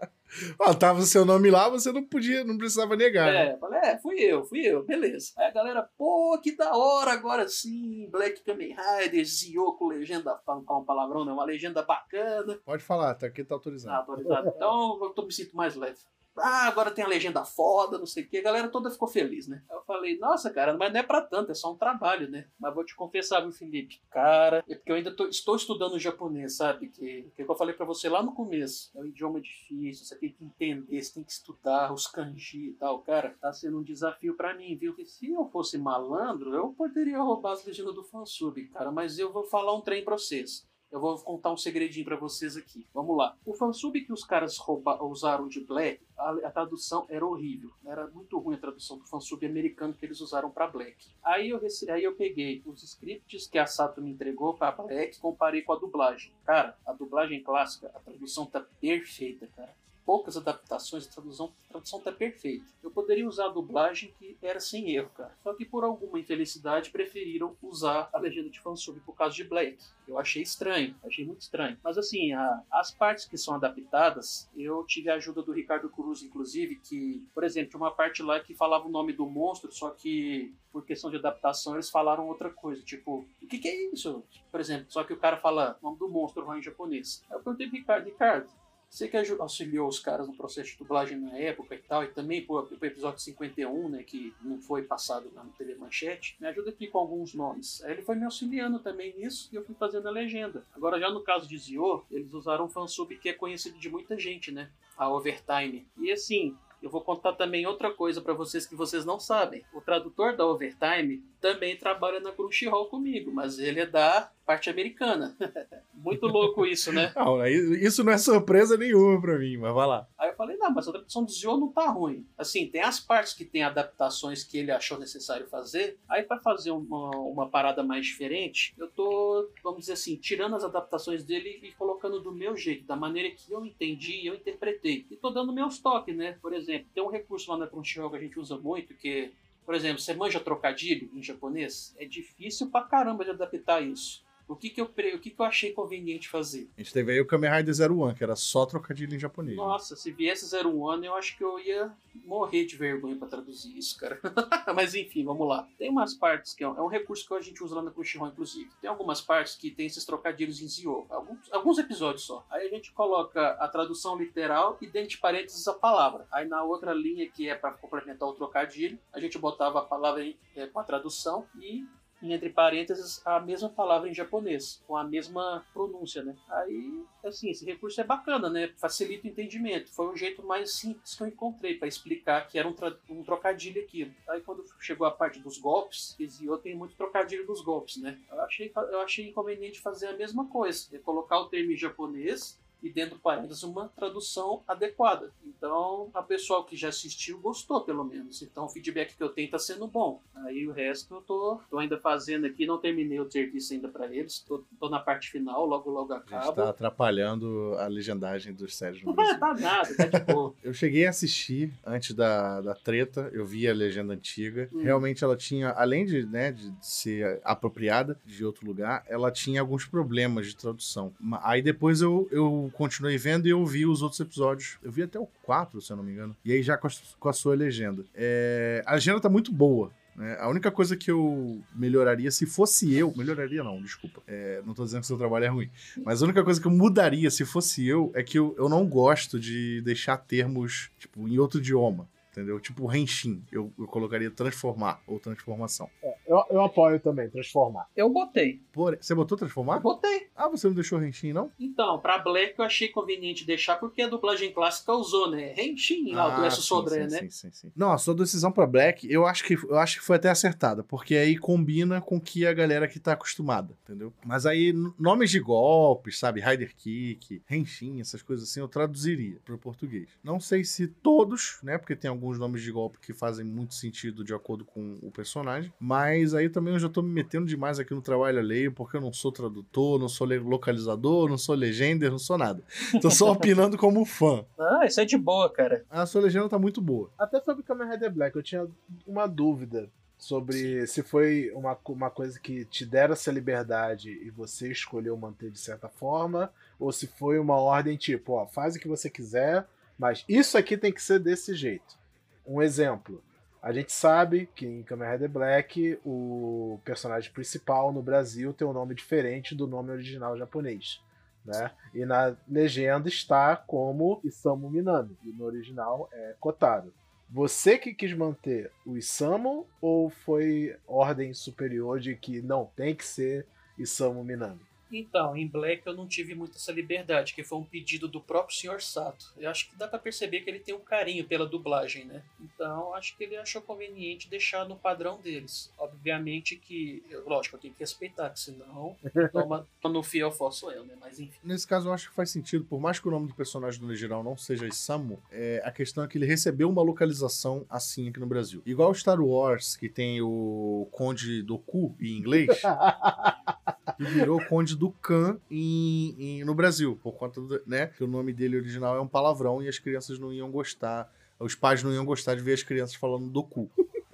S1: Ó, tava o seu nome lá, você não podia, não precisava negar.
S2: Né? É, falei, é, fui eu, fui eu, beleza. Aí a galera, pô, que da hora agora sim, Black Kamen Rider, Zio com legenda, falar um palavrão, né? Uma legenda bacana.
S1: Pode falar, tá aqui, tá autorizado.
S2: Tá autorizado. Então eu tô, me sinto mais leve. Ah, agora tem a legenda foda, não sei o que. A galera toda ficou feliz, né? Eu falei, nossa, cara, mas não é pra tanto, é só um trabalho, né? Mas vou te confessar, viu, Felipe? Cara, é porque eu ainda tô, estou estudando japonês, sabe? Que, que eu falei para você lá no começo. É um idioma difícil, você tem que entender, você tem que estudar os kanji e tal. Cara, tá sendo um desafio para mim, viu? Que se eu fosse malandro, eu poderia roubar as legendas do fansub, cara. Mas eu vou falar um trem pra vocês. Eu vou contar um segredinho para vocês aqui. Vamos lá. O fansub que os caras rouba, usaram de Black, a, a, tradução era horrível. Era muito ruim a tradução do fansub americano que eles usaram para Black. Aí eu, aí eu peguei os scripts que a Sato me entregou para Black comparei com a dublagem. Cara, a dublagem clássica, a tradução tá perfeita, cara poucas adaptações, a tradução, a tradução tá perfeita. Eu poderia usar a dublagem que era sem erro, cara. Só que por alguma infelicidade preferiram usar a legenda de fansub por causa de Black. Eu achei estranho, achei muito estranho. Mas assim, a, as partes que são adaptadas, eu tive a ajuda do Ricardo Cruz, inclusive, que, por exemplo, tinha uma parte lá que falava o nome do monstro, só que por questão de adaptação eles falaram outra coisa, tipo, o que, que é isso? Por exemplo, só que o cara fala o nome do monstro lá em japonês. Aí eu perguntei pro Ricardo, Ricardo, você que auxiliou os caras no processo de dublagem na época e tal, e também pro, pro episódio 51, né, que não foi passado na TV Manchete, me ajuda aqui com alguns nomes. Aí ele foi me auxiliando também nisso e eu fui fazendo a legenda. Agora, já no caso de Zio, eles usaram um fansub que é conhecido de muita gente, né? A Overtime. E assim, eu vou contar também outra coisa para vocês que vocês não sabem. O tradutor da Overtime também trabalha na Crunchyroll comigo, mas ele é da parte americana. Muito louco isso, né?
S1: Não, isso não é surpresa nenhuma pra mim, mas vai lá.
S2: Aí eu falei, não, mas a tradução do Zio não tá ruim. Assim, tem as partes que tem adaptações que ele achou necessário fazer. Aí para fazer uma, uma parada mais diferente, eu tô, vamos dizer assim, tirando as adaptações dele e colocando do meu jeito, da maneira que eu entendi e eu interpretei. E tô dando meus toques, né? Por exemplo, tem um recurso lá na Crunchyroll que a gente usa muito, que por exemplo, você manja trocadilho em japonês? É difícil pra caramba de adaptar isso. O que que eu, o que que eu achei conveniente fazer?
S1: A gente teve aí o Kamen Rider 01, que era só trocadilho em japonês.
S2: Né? Nossa, se viesse 01, eu acho que eu ia morrer de vergonha para traduzir isso, cara. Mas enfim, vamos lá. Tem umas partes que é um, é um, recurso que a gente usa lá na Crunchyroll, inclusive. Tem algumas partes que tem esses trocadilhos em Zio. Alguns, alguns episódios só. Aí a gente coloca a tradução literal e dentro de parênteses a palavra. Aí na outra linha, que é para complementar o trocadilho, a gente botava a palavra em, é, com a tradução e e entre parênteses a mesma palavra em japonês, com a mesma pronúncia, né? Aí, assim, esse recurso é bacana, né? Facilita o entendimento. Foi o jeito mais simples que eu encontrei para explicar que era um, um, trocadilho aquilo. Aí quando chegou a parte dos golpes, eu tem muito trocadilho dos golpes, né? Eu achei, eu achei inconveniente fazer a mesma coisa, é colocar o termo em japonês e dentro do parênteses uma tradução adequada. Então, a pessoal que já assistiu gostou, pelo menos. Então, o feedback que eu tenho está sendo bom. Aí o resto eu tô, tô ainda fazendo aqui, não terminei o serviço ainda para eles, tô, tô, na parte final, logo logo acaba.
S1: Está atrapalhando a legendagem dos séries
S2: no Brasil. Não tá nada, tá de boa.
S1: eu cheguei a assistir antes da, da treta, eu vi a legenda antiga. Hum. Realmente ela tinha, além de, né, de ser apropriada de outro lugar, ela tinha alguns problemas de tradução. Aí depois eu, eu continuei vendo e eu vi os outros episódios. Eu vi até o 4, se eu não me engano. E aí já com a, com a sua legenda. É, a legenda tá muito boa. Né? A única coisa que eu melhoraria, se fosse eu. Melhoraria não, desculpa. É, não tô dizendo que seu trabalho é ruim. Mas a única coisa que eu mudaria, se fosse eu, é que eu, eu não gosto de deixar termos, tipo, em outro idioma entendeu? Tipo Henshin, eu, eu colocaria transformar ou transformação.
S3: É, eu, eu apoio também, transformar.
S2: Eu botei.
S1: Por, você botou transformar?
S2: Eu botei.
S1: Ah, você não deixou Henshin, não?
S2: Então, pra Black eu achei conveniente deixar porque a dublagem clássica usou, né? Henshin lá, ah, do S Sodré, né?
S1: Sim, sim, sim. Não, a sua decisão pra Black, eu acho, que, eu acho que foi até acertada, porque aí combina com que a galera que tá acostumada, entendeu? Mas aí, nomes de golpes, sabe? Rider Kick, Henshin, essas coisas assim, eu traduziria pro português. Não sei se todos, né? Porque tem alguns nomes de golpe que fazem muito sentido de acordo com o personagem, mas aí também eu já tô me metendo demais aqui no trabalho alheio, porque eu não sou tradutor, não sou localizador, não sou legender, não sou nada. Tô só opinando como fã.
S2: Ah, isso é de boa, cara.
S1: A sua legenda tá muito boa.
S3: Até sobre Kamen Rider Black, eu tinha uma dúvida sobre se foi uma, uma coisa que te deram essa liberdade e você escolheu manter de certa forma, ou se foi uma ordem tipo, ó, faz o que você quiser, mas isso aqui tem que ser desse jeito. Um exemplo. A gente sabe que em Kamen Rider Black o personagem principal no Brasil tem um nome diferente do nome original japonês. Né? E na legenda está como Isamu Minami, e no original é Kotaro. Você que quis manter o Isamu ou foi ordem superior de que não tem que ser Isamu Minami?
S2: Então, em Black eu não tive muita essa liberdade, que foi um pedido do próprio Sr. Sato. Eu acho que dá para perceber que ele tem um carinho pela dublagem, né? Então, acho que ele achou conveniente deixar no padrão deles. Obviamente que, lógico, eu tenho que respeitar, que senão toma no fiel fosso eu, né? Mas enfim.
S1: Nesse caso, eu acho que faz sentido, por mais que o nome do personagem do original não seja Isamu, é, a questão é que ele recebeu uma localização assim aqui no Brasil. Igual Star Wars, que tem o Conde Doku em inglês. que virou Conde do Khan em, em, no Brasil, por conta do, né, que o nome dele original é um palavrão e as crianças não iam gostar, os pais não iam gostar de ver as crianças falando do cu.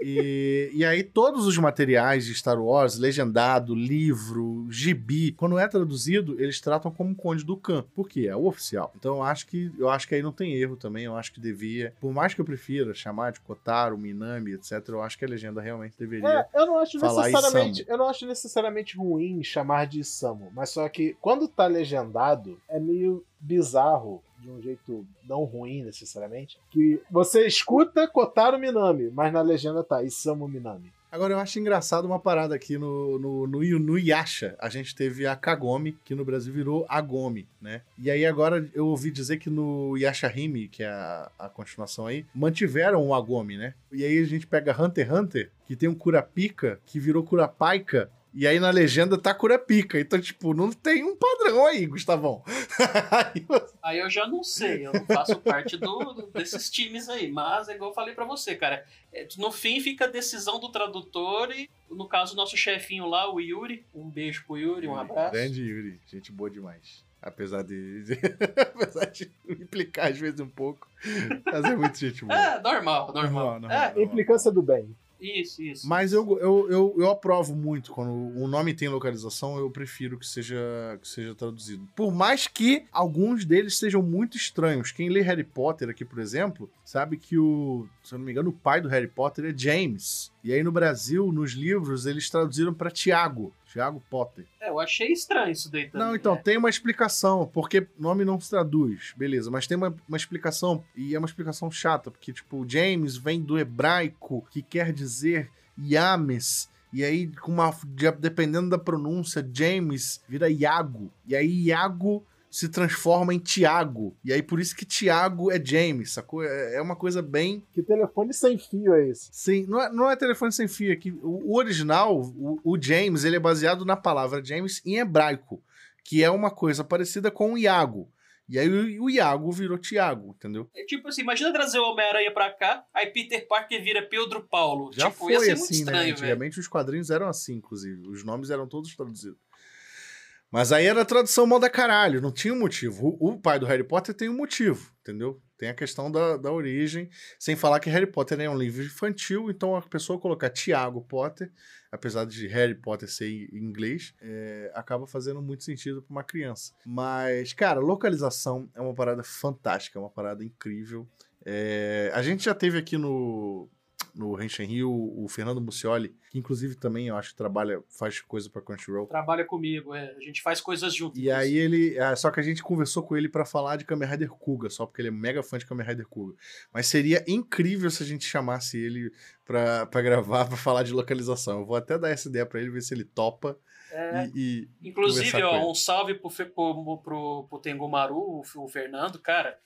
S1: E, e aí, todos os materiais de Star Wars, legendado, livro, gibi, quando é traduzido, eles tratam como Conde do Khan, porque é o oficial. Então, eu acho que eu acho que aí não tem erro também. Eu acho que devia, por mais que eu prefira chamar de Kotaro, Minami, etc., eu acho que a legenda realmente deveria. É,
S3: eu não acho necessariamente, eu não acho necessariamente ruim chamar de Isamu, mas só que quando tá legendado, é meio bizarro de um jeito não ruim necessariamente, que você escuta Kotaro Minami, mas na legenda tá Isamu Minami.
S1: Agora, eu acho engraçado uma parada aqui no, no, no, no Yasha. A gente teve a Kagome, que no Brasil virou Agome, né? E aí agora eu ouvi dizer que no Yasha Hime, que é a, a continuação aí, mantiveram o Agome, né? E aí a gente pega Hunter x Hunter, que tem um Kurapika, que virou Kurapaika, e aí na legenda tá Curapica. Então, tipo, não tem um padrão aí, Gustavão.
S2: aí eu já não sei, eu não faço parte do, desses times aí. Mas, é igual eu falei para você, cara. É, no fim fica a decisão do tradutor e, no caso, o nosso chefinho lá, o Yuri. Um beijo pro Yuri, um abraço.
S1: Grande Yuri, gente boa demais. Apesar de, de apesar de implicar às vezes um pouco, mas é muito gente boa.
S2: É, normal, normal. normal, normal
S3: é, normal. implicância do bem.
S2: Isso, isso.
S1: Mas eu, eu, eu, eu, aprovo muito quando o nome tem localização, eu prefiro que seja, que seja traduzido. Por mais que alguns deles sejam muito estranhos. Quem lê Harry Potter aqui, por exemplo, sabe que o, se eu não me engano, o pai do Harry Potter é James. E aí no Brasil, nos livros, eles traduziram para Tiago. Tiago Potter.
S2: É, eu achei estranho isso daí também.
S1: Não, então,
S2: né?
S1: tem uma explicação, porque nome não se traduz, beleza, mas tem uma, uma explicação, e é uma explicação chata, porque, tipo, James vem do hebraico, que quer dizer Yames, e aí, com uma, dependendo da pronúncia, James vira Iago, e aí Iago se transforma em Tiago. E aí por isso que Tiago é James, sacou? É, é uma coisa bem.
S3: Que telefone sem fio é esse?
S1: Sim, não é, não é telefone sem fio. É que o, o original, o, o, James, ele é baseado na palavra James em hebraico, que é uma coisa parecida com o Iago. E aí o, o Iago virou Tiago, entendeu?
S2: É tipo assim, imagina trazer o Homem-Aranha pra cá, aí Peter Parker vira Pedro Paulo.
S1: Já
S2: tipo,
S1: foi assim, né? Antigamente véio. os quadrinhos eram assim, inclusive. Os nomes eram todos traduzidos. Mas aí era tradução moda caralho, não tinha um motivo. O, o, pai do Harry Potter tem um motivo, entendeu? Tem a questão da, da origem, sem falar que Harry Potter é um livro infantil, então a pessoa colocar Tiago Potter, apesar de Harry Potter ser em inglês, é, acaba fazendo muito sentido para uma criança. Mas, cara, localização é uma parada fantástica, é uma parada incrível. É, a gente já teve aqui no, no o Henshin o, Fernando Mucioli, que inclusive também eu acho que trabalha, faz coisa pra Crunchyroll.
S2: Trabalha comigo, é. A gente faz coisas juntos.
S1: E aí ele. É, só que a gente conversou com ele para falar de Kamen Rider Kuga, só porque ele é mega fã de Kamen Rider Kuga. Mas seria incrível se a gente chamasse ele pra, pra gravar, pra falar de localização. Eu vou até dar essa ideia pra ele, ver se ele topa. É, e,
S2: e inclusive, ó, um salve pro, pro, pro, pro Tengumaru, o, o Fernando, cara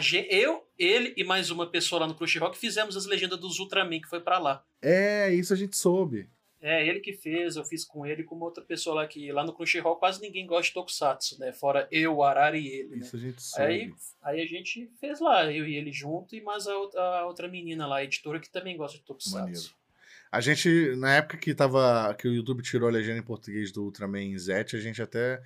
S2: gente, eu, ele e mais uma pessoa lá no Crunchyroll que fizemos as legendas dos Ultraman, que foi para lá.
S1: É, isso a gente soube.
S2: É, ele que fez, eu fiz com ele e com uma outra pessoa lá que lá no Crunchyroll quase ninguém gosta de Tokusatsu, né? Fora eu, o Arara e ele.
S1: Isso
S2: né?
S1: a gente soube.
S2: Aí, aí a gente fez lá, eu e ele junto, e mais a, outra, a outra menina lá, a editora, que também gosta de Tokusatsu. Maneiro.
S1: A gente, na época que tava. que o YouTube tirou a legenda em português do Ultraman Z, a gente até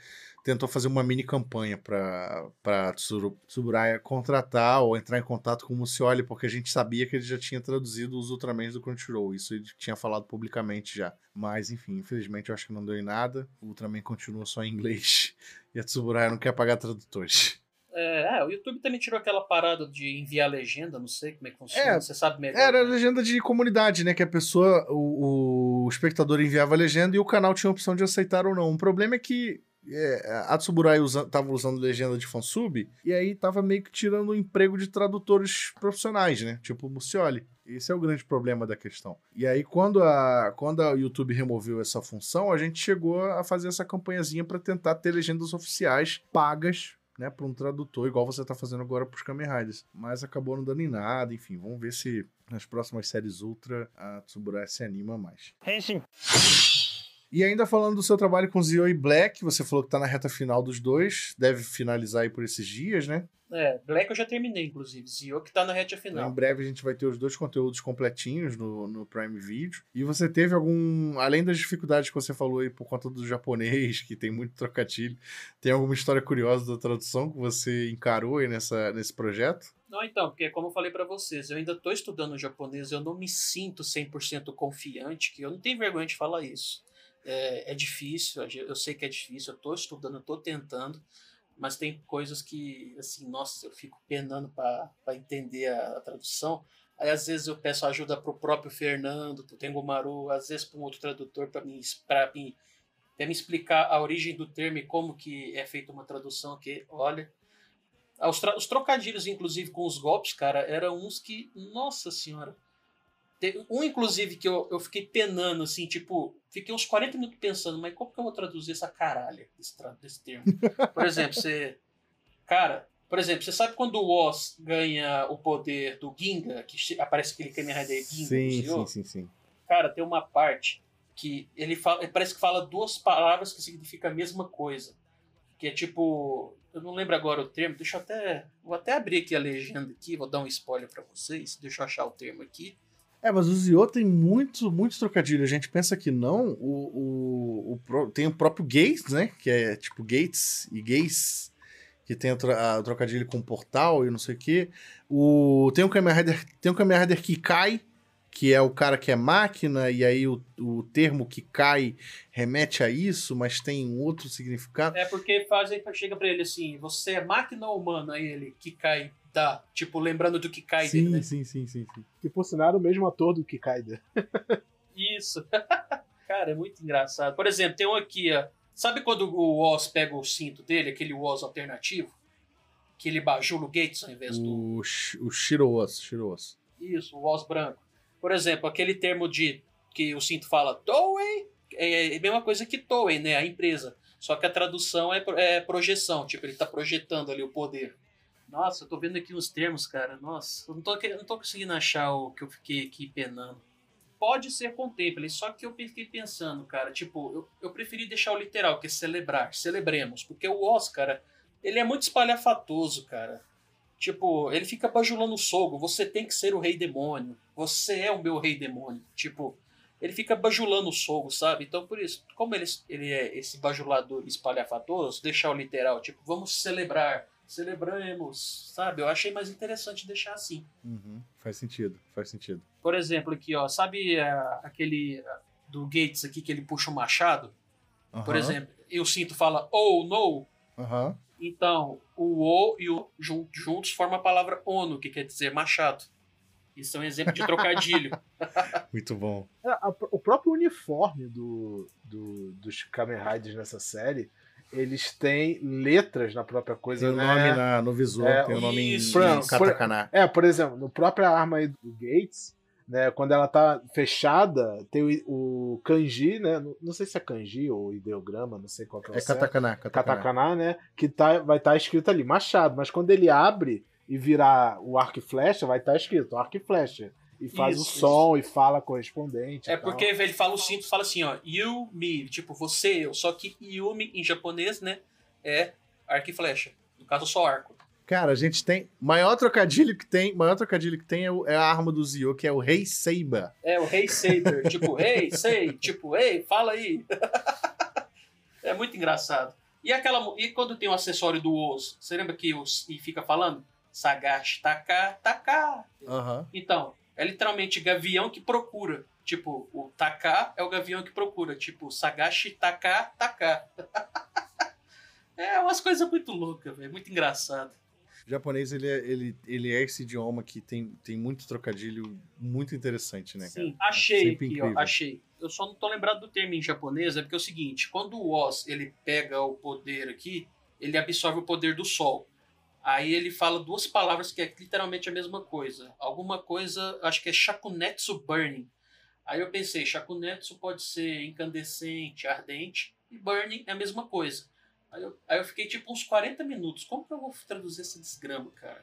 S1: tentou fazer uma mini campanha para Tsuburaya contratar ou entrar em contato com o Mucioli, porque a gente sabia que ele já tinha traduzido os Ultramans do Crunchyroll. Isso ele tinha falado publicamente já. Mas, enfim, infelizmente eu acho que não deu em nada. O Ultraman continua só em inglês e a Tsuburaya não quer pagar tradutores.
S2: É, é, o YouTube também tirou aquela parada de enviar legenda, não sei como é que funciona, é, você sabe melhor.
S1: Era né? legenda de comunidade, né? Que a pessoa, o, o espectador enviava a legenda e o canal tinha a opção de aceitar ou não. O problema é que é, a Tsuburai usa, tava usando legenda de fansub, e aí tava meio que tirando o emprego de tradutores profissionais, né? Tipo o Mucioli. Esse é o grande problema da questão. E aí, quando a, quando a YouTube removeu essa função, a gente chegou a fazer essa campanhazinha para tentar ter legendas oficiais pagas né, para um tradutor, igual você tá fazendo agora pros Kamen Riders. Mas acabou não dando em nada, enfim, vamos ver se nas próximas séries Ultra a Tsuburai se anima mais. Henshin. E ainda falando do seu trabalho com Zio e Black, você falou que tá na reta final dos dois, deve finalizar aí por esses dias, né?
S2: É, Black eu já terminei, inclusive. Zio que tá na reta final.
S1: Em breve a gente vai ter os dois conteúdos completinhos no, no Prime Video. E você teve algum. Além das dificuldades que você falou aí por conta do japonês, que tem muito trocadilho, tem alguma história curiosa da tradução que você encarou aí nessa, nesse projeto?
S2: Não, então, porque como eu falei para vocês, eu ainda tô estudando japonês, eu não me sinto 100% confiante, que eu não tenho vergonha de falar isso. É, é difícil, eu sei que é difícil, eu estou estudando, eu estou tentando, mas tem coisas que, assim, nossa, eu fico penando para entender a, a, tradução. Aí, às vezes, eu peço ajuda para o próprio Fernando, para o Tengomaru, às vezes para um outro tradutor, para me, me, me explicar a origem do termo e como que é feita uma tradução que, olha... Os, os trocadilhos, inclusive, com os golpes, cara, eram uns que, nossa senhora um, inclusive, que eu, eu fiquei penando, assim, tipo, fiquei uns 40 minutos pensando, mas como que eu vou traduzir essa caralha desse, desse termo? Por exemplo, você. Cara, por exemplo, você sabe quando o Oz ganha o poder do Ginga, que aparece aquele Kamen Rider Ginga?
S1: Sim, sim, sim, sim.
S2: Cara, tem uma parte que ele, fala, parece que fala duas palavras que significam a mesma coisa. Que é tipo. Eu não lembro agora o termo, deixa eu até. Vou até abrir aqui a legenda aqui, vou dar um spoiler para vocês. Deixa eu achar o termo aqui.
S1: É, mas o Zio tem muito, muitos trocadilhos. A gente pensa que não. O, o, o, tem o próprio Gates, né? Que é tipo Gates e Gates, que tem o, trocadilho com portal e não sei o quê. O, tem um Kamen Rider, tem um Kamen Rider que cai, que é o cara que é máquina, e aí o, o termo que cai remete a isso, mas tem um outro significado.
S2: É porque fazem, chega para ele assim, você é máquina ou humano? Aí ele, que cai Tá, tipo, lembrando do Kikaider,
S1: sim,
S2: né?
S1: Sim, sim, sim, sim.
S3: Que por sinal o mesmo ator do Kikaider.
S2: Isso. Cara, é muito engraçado. Por exemplo, tem um aqui, ó. Sabe quando o Oz pega o cinto dele, aquele Oz alternativo? Que ele bajula o Gates ao invés do.
S1: O, o Shiro Oz, Shiro Oz.
S2: Isso, o Oz branco. Por exemplo, aquele termo de que o cinto fala Toei é a mesma coisa que Toei, né? A empresa. Só que a tradução é, é projeção, tipo, ele tá projetando ali o poder. Nossa, eu tô vendo aqui uns termos, cara. Nossa, eu não tô, não tô conseguindo achar o que eu fiquei aqui penando. Pode ser contemple, só que eu fiquei pensando, cara, tipo, eu, eu preferi deixar o literal, que é celebrar, celebremos, porque o Oscar, ele é muito espalhafatoso, cara. Tipo, ele fica bajulando o sogro, você tem que ser o rei demônio, você é o meu rei demônio. Tipo, ele fica bajulando o sogro, sabe? Então, por isso, como ele, ele é esse bajulador espalhafatoso, deixar o literal, tipo, vamos celebrar celebramos, sabe? Eu achei mais interessante deixar assim.
S1: Uhum. Faz sentido, faz sentido.
S2: Por exemplo, aqui, ó, sabe uh, aquele uh, do Gates aqui que ele puxa o machado? Uhum. Por exemplo, eu sinto fala oh no.
S1: Uhum.
S2: Então, o o e o juntos forma a palavra ono, que quer dizer machado. Isso é um exemplo de trocadilho.
S1: Muito bom.
S3: É, a, o próprio uniforme do, do, dos Kamen Riders nessa série, eles têm letras na própria coisa.
S1: Tem o
S3: né?
S1: nome na, no visual, é, tem o nome isso, em, em katakana.
S3: É, por exemplo, no próprio arma aí do Gates, né, quando ela tá fechada, tem o, o kanji, né? Não, não, sei se é kanji ou ideograma, não sei qual que é o
S1: É katakana,
S3: katakana. Katakana, né? Que tá, vai estar tá escrito ali, machado. Mas quando ele abre, e virar o arco e flecha, vai estar tá escrito arco e flecha. E faz isso, o som isso. e fala correspondente.
S2: É porque ele fala o cinto fala assim, ó, you, me, tipo, você, eu. Só que Yumi em japonês, né, é arco e flecha. No caso, só arco.
S1: Cara, a gente tem. Maior trocadilho que tem. Maior trocadilho que tem é, o, é a arma do Zio, que é o Rei Seiba.
S2: É, o Rei Saber. tipo, ei, sei, tipo, ei, fala aí. é muito engraçado. E aquela. E quando tem o acessório do osso, você lembra que os, e fica falando? Sagashi Taka Taka.
S1: Uhum.
S2: Então, é literalmente gavião que procura. Tipo, o Taka é o gavião que procura. Tipo, Sagashi Taka Taka. é umas coisas muito loucas, velho. Muito engraçado.
S1: O japonês, ele é, ele, ele é esse idioma que tem, tem muito trocadilho muito interessante, né,
S2: Sim, cara? achei aqui, ó, achei. Eu só não tô lembrado do termo em japonês, é porque é o seguinte, quando o Oz, ele pega o poder aqui, ele absorve o poder do sol. Aí ele fala duas palavras que é literalmente a mesma coisa. Alguma coisa, acho que é Shakunetsu Burning. Aí eu pensei, Shakunetsu pode ser incandescente, ardente, e Burning é a mesma coisa. Aí eu, aí eu fiquei tipo uns 40 minutos. Como que eu vou traduzir essa desgrama, cara?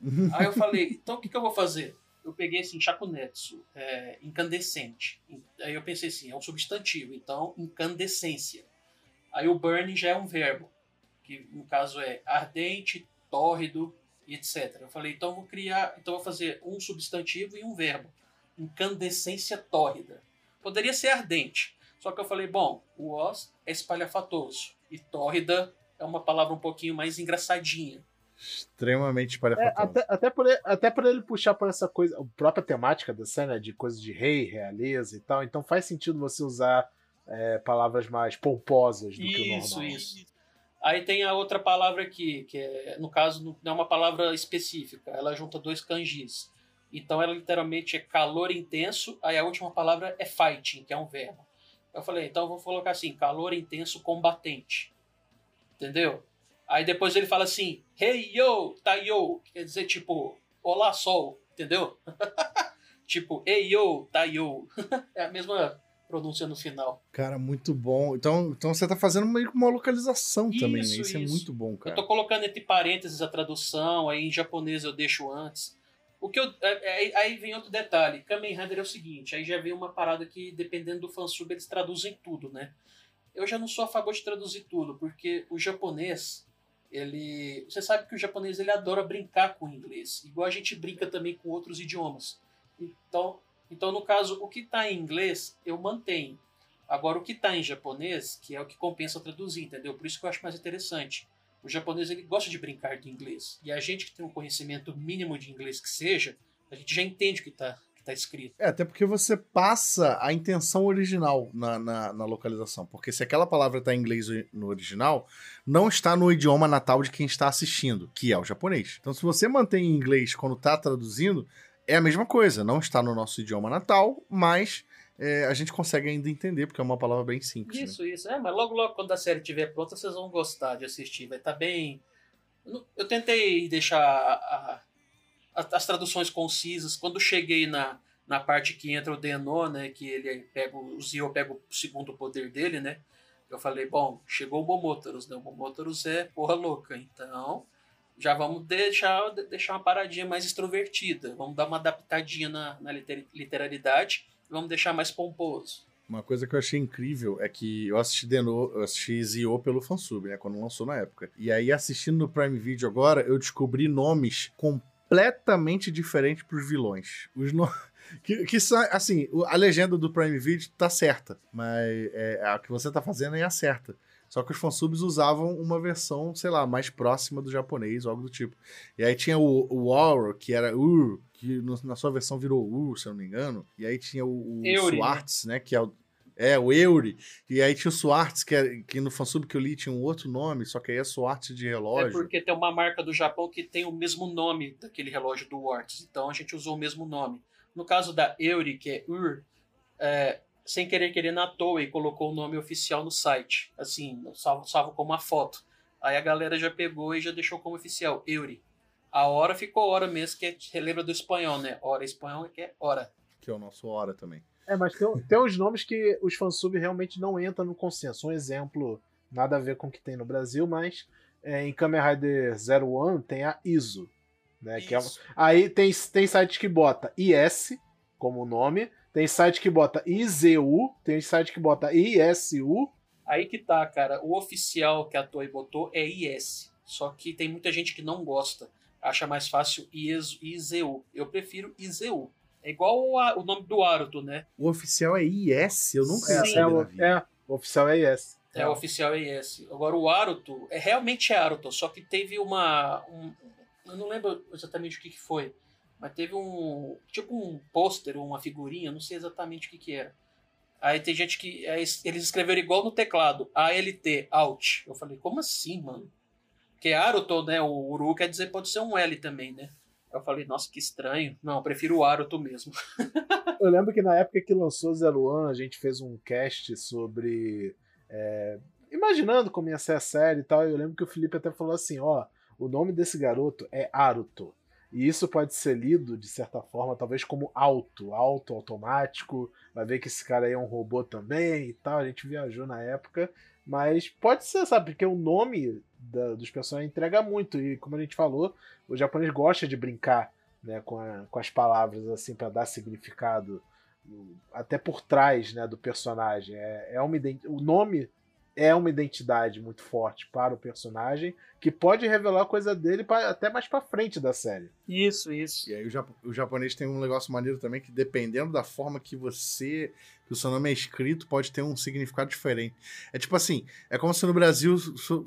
S2: aí eu falei, então o que, que eu vou fazer? Eu peguei assim, Shakunetsu, é, incandescente. Aí eu pensei assim, é um substantivo, então incandescência. Aí o burning já é um verbo, que no caso é ardente, tórrido e etc. Eu falei, então vou criar, então vou fazer um substantivo e um verbo. Incandescência tórrida. Poderia ser ardente. Só que eu falei, bom, o os é espalhafatoso. E tórrida é uma palavra um pouquinho mais engraçadinha.
S1: Extremamente espalhafatoso.
S3: É, até, até, por ele, até por ele puxar por essa coisa, a própria temática da cena, de coisas de rei, realeza e tal. Então faz sentido você usar é, palavras mais pomposas do
S2: isso,
S3: que o normal.
S2: Isso, isso. Aí tem a outra palavra aqui, que é, no caso não é uma palavra específica, ela junta dois kanjis. Então ela literalmente é calor intenso, aí a última palavra é fighting, que é um verbo. Eu falei, então eu vou colocar assim, calor intenso combatente. Entendeu? Aí depois ele fala assim, hey yo, tá yo, quer dizer tipo, olá sol, entendeu? tipo, hey yo, tá yo. é a mesma pronúncia no final.
S1: Cara, muito bom. Então, então você tá fazendo meio que uma localização isso, também, né? Isso, isso, é muito bom, cara.
S2: Eu tô colocando entre parênteses a tradução, aí em japonês eu deixo antes. O que eu, é, é, aí vem outro detalhe. Kamen Rider é o seguinte, aí já vem uma parada que, dependendo do fansub, eles traduzem tudo, né? Eu já não sou a favor de traduzir tudo, porque o japonês, ele... Você sabe que o japonês, ele adora brincar com o inglês. Igual a gente brinca também com outros idiomas. Então, então, no caso, o que está em inglês, eu mantenho. Agora, o que está em japonês, que é o que compensa traduzir, entendeu? Por isso que eu acho mais interessante. O japonês ele gosta de brincar de inglês. E a gente que tem um conhecimento mínimo de inglês que seja, a gente já entende o que está que tá escrito.
S1: É, até porque você passa a intenção original na, na, na localização. Porque se aquela palavra está em inglês no original, não está no idioma natal de quem está assistindo, que é o japonês. Então, se você mantém em inglês quando está traduzindo, é a mesma coisa, não está no nosso idioma natal, mas é, a gente consegue ainda entender, porque é uma palavra bem simples.
S2: Né? Isso, né? isso. É, mas logo, logo, quando a série estiver pronta, vocês vão gostar de assistir. Vai estar tá bem. Eu tentei deixar a, a, as traduções concisas. Quando cheguei na, na parte que entra o Denô, né? Que ele pega o Zio pega o segundo poder dele, né? Eu falei, bom, chegou o Momotaros, né? O Momotaros é porra louca, então já vamos deixar, deixar uma paradinha mais extrovertida. Vamos dar uma adaptadinha na, na literalidade e vamos deixar mais pomposo.
S1: Uma coisa que eu achei incrível é que eu assisti Deno, eu assisti Zio pelo fansub, né? Quando lançou na época. E aí, assistindo no Prime Video agora, eu descobri nomes completamente diferentes pros vilões. Os nomes. Que, que são, assim, a legenda do Prime Video tá certa, mas é, a que você tá fazendo é a certa. Só que os fansubs usavam uma versão, sei lá, mais próxima do japonês, algo do tipo. E aí tinha o, o que era Ur, que no, na sua versão virou Ur, se eu não me engano. E aí tinha o, o Swartz, né? Que é o. É, o Eury. E aí tinha o Swartz, que, é, que no fansub que eu li tinha um outro nome, só que aí é Swartz de relógio. É
S2: porque tem uma marca do Japão que tem o mesmo nome daquele relógio do Wartz. Então a gente usou o mesmo nome. No caso da Eury, que é Ur, é, sem querer querer na toa e colocou o nome oficial no site. Assim, salvo, salvo como uma foto. Aí a galera já pegou e já deixou como oficial, Eury. A hora ficou hora mesmo, que é, relembra do espanhol, né? Hora espanhol é que é hora.
S1: Que é o nosso hora também.
S3: É, mas tem, tem uns nomes que os fansub realmente não entram no consenso. Um exemplo, nada a ver com o que tem no Brasil, mas é, em Kamen Rider Zero One tem a ISO. Né, que é, aí tem, tem site que bota IS como nome, tem site que bota IZU, tem site que bota ISU.
S2: Aí que tá, cara. O oficial que a Toei botou é IS. Só que tem muita gente que não gosta. Acha mais fácil IZU. Eu prefiro IZU. É igual o, o nome do Aruto, né?
S1: O oficial é IS? Eu nunca
S3: é, é, o, é, o oficial é IS.
S2: É, o oficial é IS. Agora o Aruto, é realmente é Aruto, só que teve uma. Um, eu não lembro exatamente o que, que foi, mas teve um. Tipo um pôster, uma figurinha, não sei exatamente o que, que era. Aí tem gente que. eles escreveram igual no teclado, ALT, Alt. Eu falei, como assim, mano? Porque Aruto, né? O Uru quer dizer pode ser um L também, né? Eu falei, nossa, que estranho. Não, eu prefiro o Aruto mesmo.
S3: eu lembro que na época que lançou Zero One, a gente fez um cast sobre. É, imaginando como ia ser a série e tal. E eu lembro que o Felipe até falou assim: ó, o nome desse garoto é Aruto. E isso pode ser lido, de certa forma, talvez como auto, auto automático. Vai ver que esse cara aí é um robô também e tal. A gente viajou na época. Mas pode ser, sabe? Porque o nome da, dos personagens entrega muito. E como a gente falou, o japonês gosta de brincar né, com, a, com as palavras assim para dar significado até por trás né, do personagem. É, é uma, o nome é uma identidade muito forte para o personagem que pode revelar coisa dele pra, até mais para frente da série.
S2: Isso, isso.
S1: E aí o, o, japonês tem um negócio maneiro também que dependendo da forma que você que o seu nome é escrito pode ter um significado diferente. É tipo assim, é como se no Brasil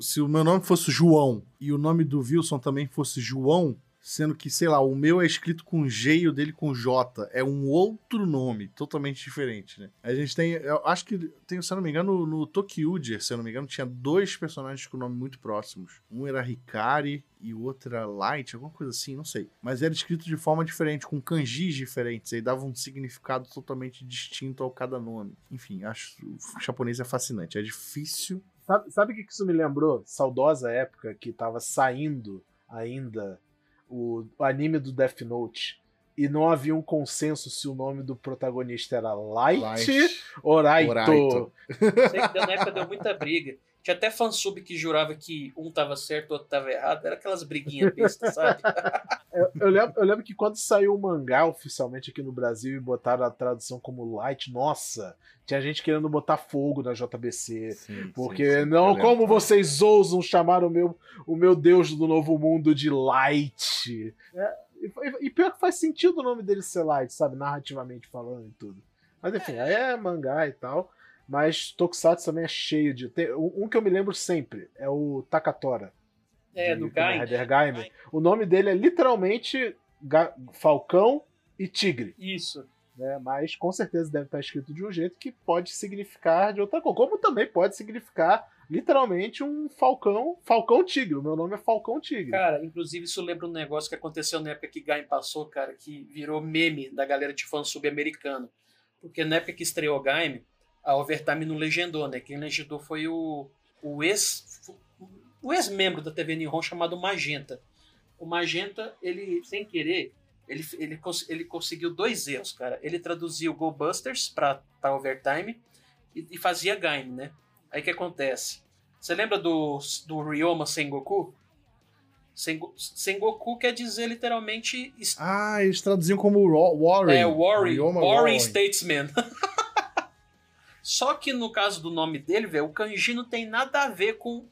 S1: se o meu nome fosse João e o nome do Wilson também fosse João, sendo que, sei lá, o meu é escrito com G e o dele com J. É um outro nome, totalmente diferente, né? A gente tem, eu acho que, tem, se eu não me engano, no, no Tokyuger, se eu não me engano, tinha dois personagens com nome muito próximos. Um era Hikari e o outro era Light, alguma coisa assim, não sei. Mas era escrito de forma diferente, com kanjis diferentes, aí dava um significado totalmente distinto ao cada nome. Enfim, acho o japonês é fascinante, é difícil.
S3: Sabe o que isso me lembrou? Saudosa época que tava saindo ainda o, anime do Death Note e não havia um consenso se o nome do protagonista era Light, Light. ou Raito.
S2: Raito. Sei que na época deu muita briga. Tinha até fansub que jurava que um tava certo, o outro tava errado. Era aquelas briguinhas bestas, sabe?
S3: eu, eu, lembro, eu lembro que quando saiu o mangá oficialmente aqui no Brasil e botaram a tradução como Light, nossa, tinha gente querendo botar fogo na JBC. Sim, porque sim, sim, não, como vocês ousam chamar o meu, o meu Deus do Novo Mundo de Light? É, e, e, pior que faz sentido o nome dele ser Light, sabe? Narrativamente falando e tudo. Mas enfim, é. aí é mangá e tal. Mas Tokusatsu também é cheio de. Tem, um que eu me lembro sempre é o Takatora.
S2: É, do Gaim.
S3: O nome dele é literalmente Ga Falcão e Tigre.
S2: Isso.
S3: Né? Mas com certeza deve estar escrito de um jeito que pode significar de outra coisa. Como também pode significar literalmente um falcão, falcão tigre. O meu nome é Falcão Tigre.
S2: Cara, inclusive isso lembra um negócio que aconteceu na época que Gaim passou, cara, que virou meme da galera de fã sub-americano. Porque na época que estreou Gaim, a Overtime não legendou, né? Quem legendou foi o, o ex o ex-membro da TV Nihon chamado Magenta. O Magenta, ele, sem querer, ele, ele, ele conseguiu dois erros, cara. Ele traduziu Go Busters para Overtime e, e, fazia Gaime, né? Aí o que acontece? Você lembra do, do Ryoma Sengoku? Sengo, Sengoku quer dizer literalmente.
S1: Ah, eles traduziam como Warring.
S2: É, Warring. Warring Statesman. Só que no caso do nome dele, velho, o kanji não tem nada a ver com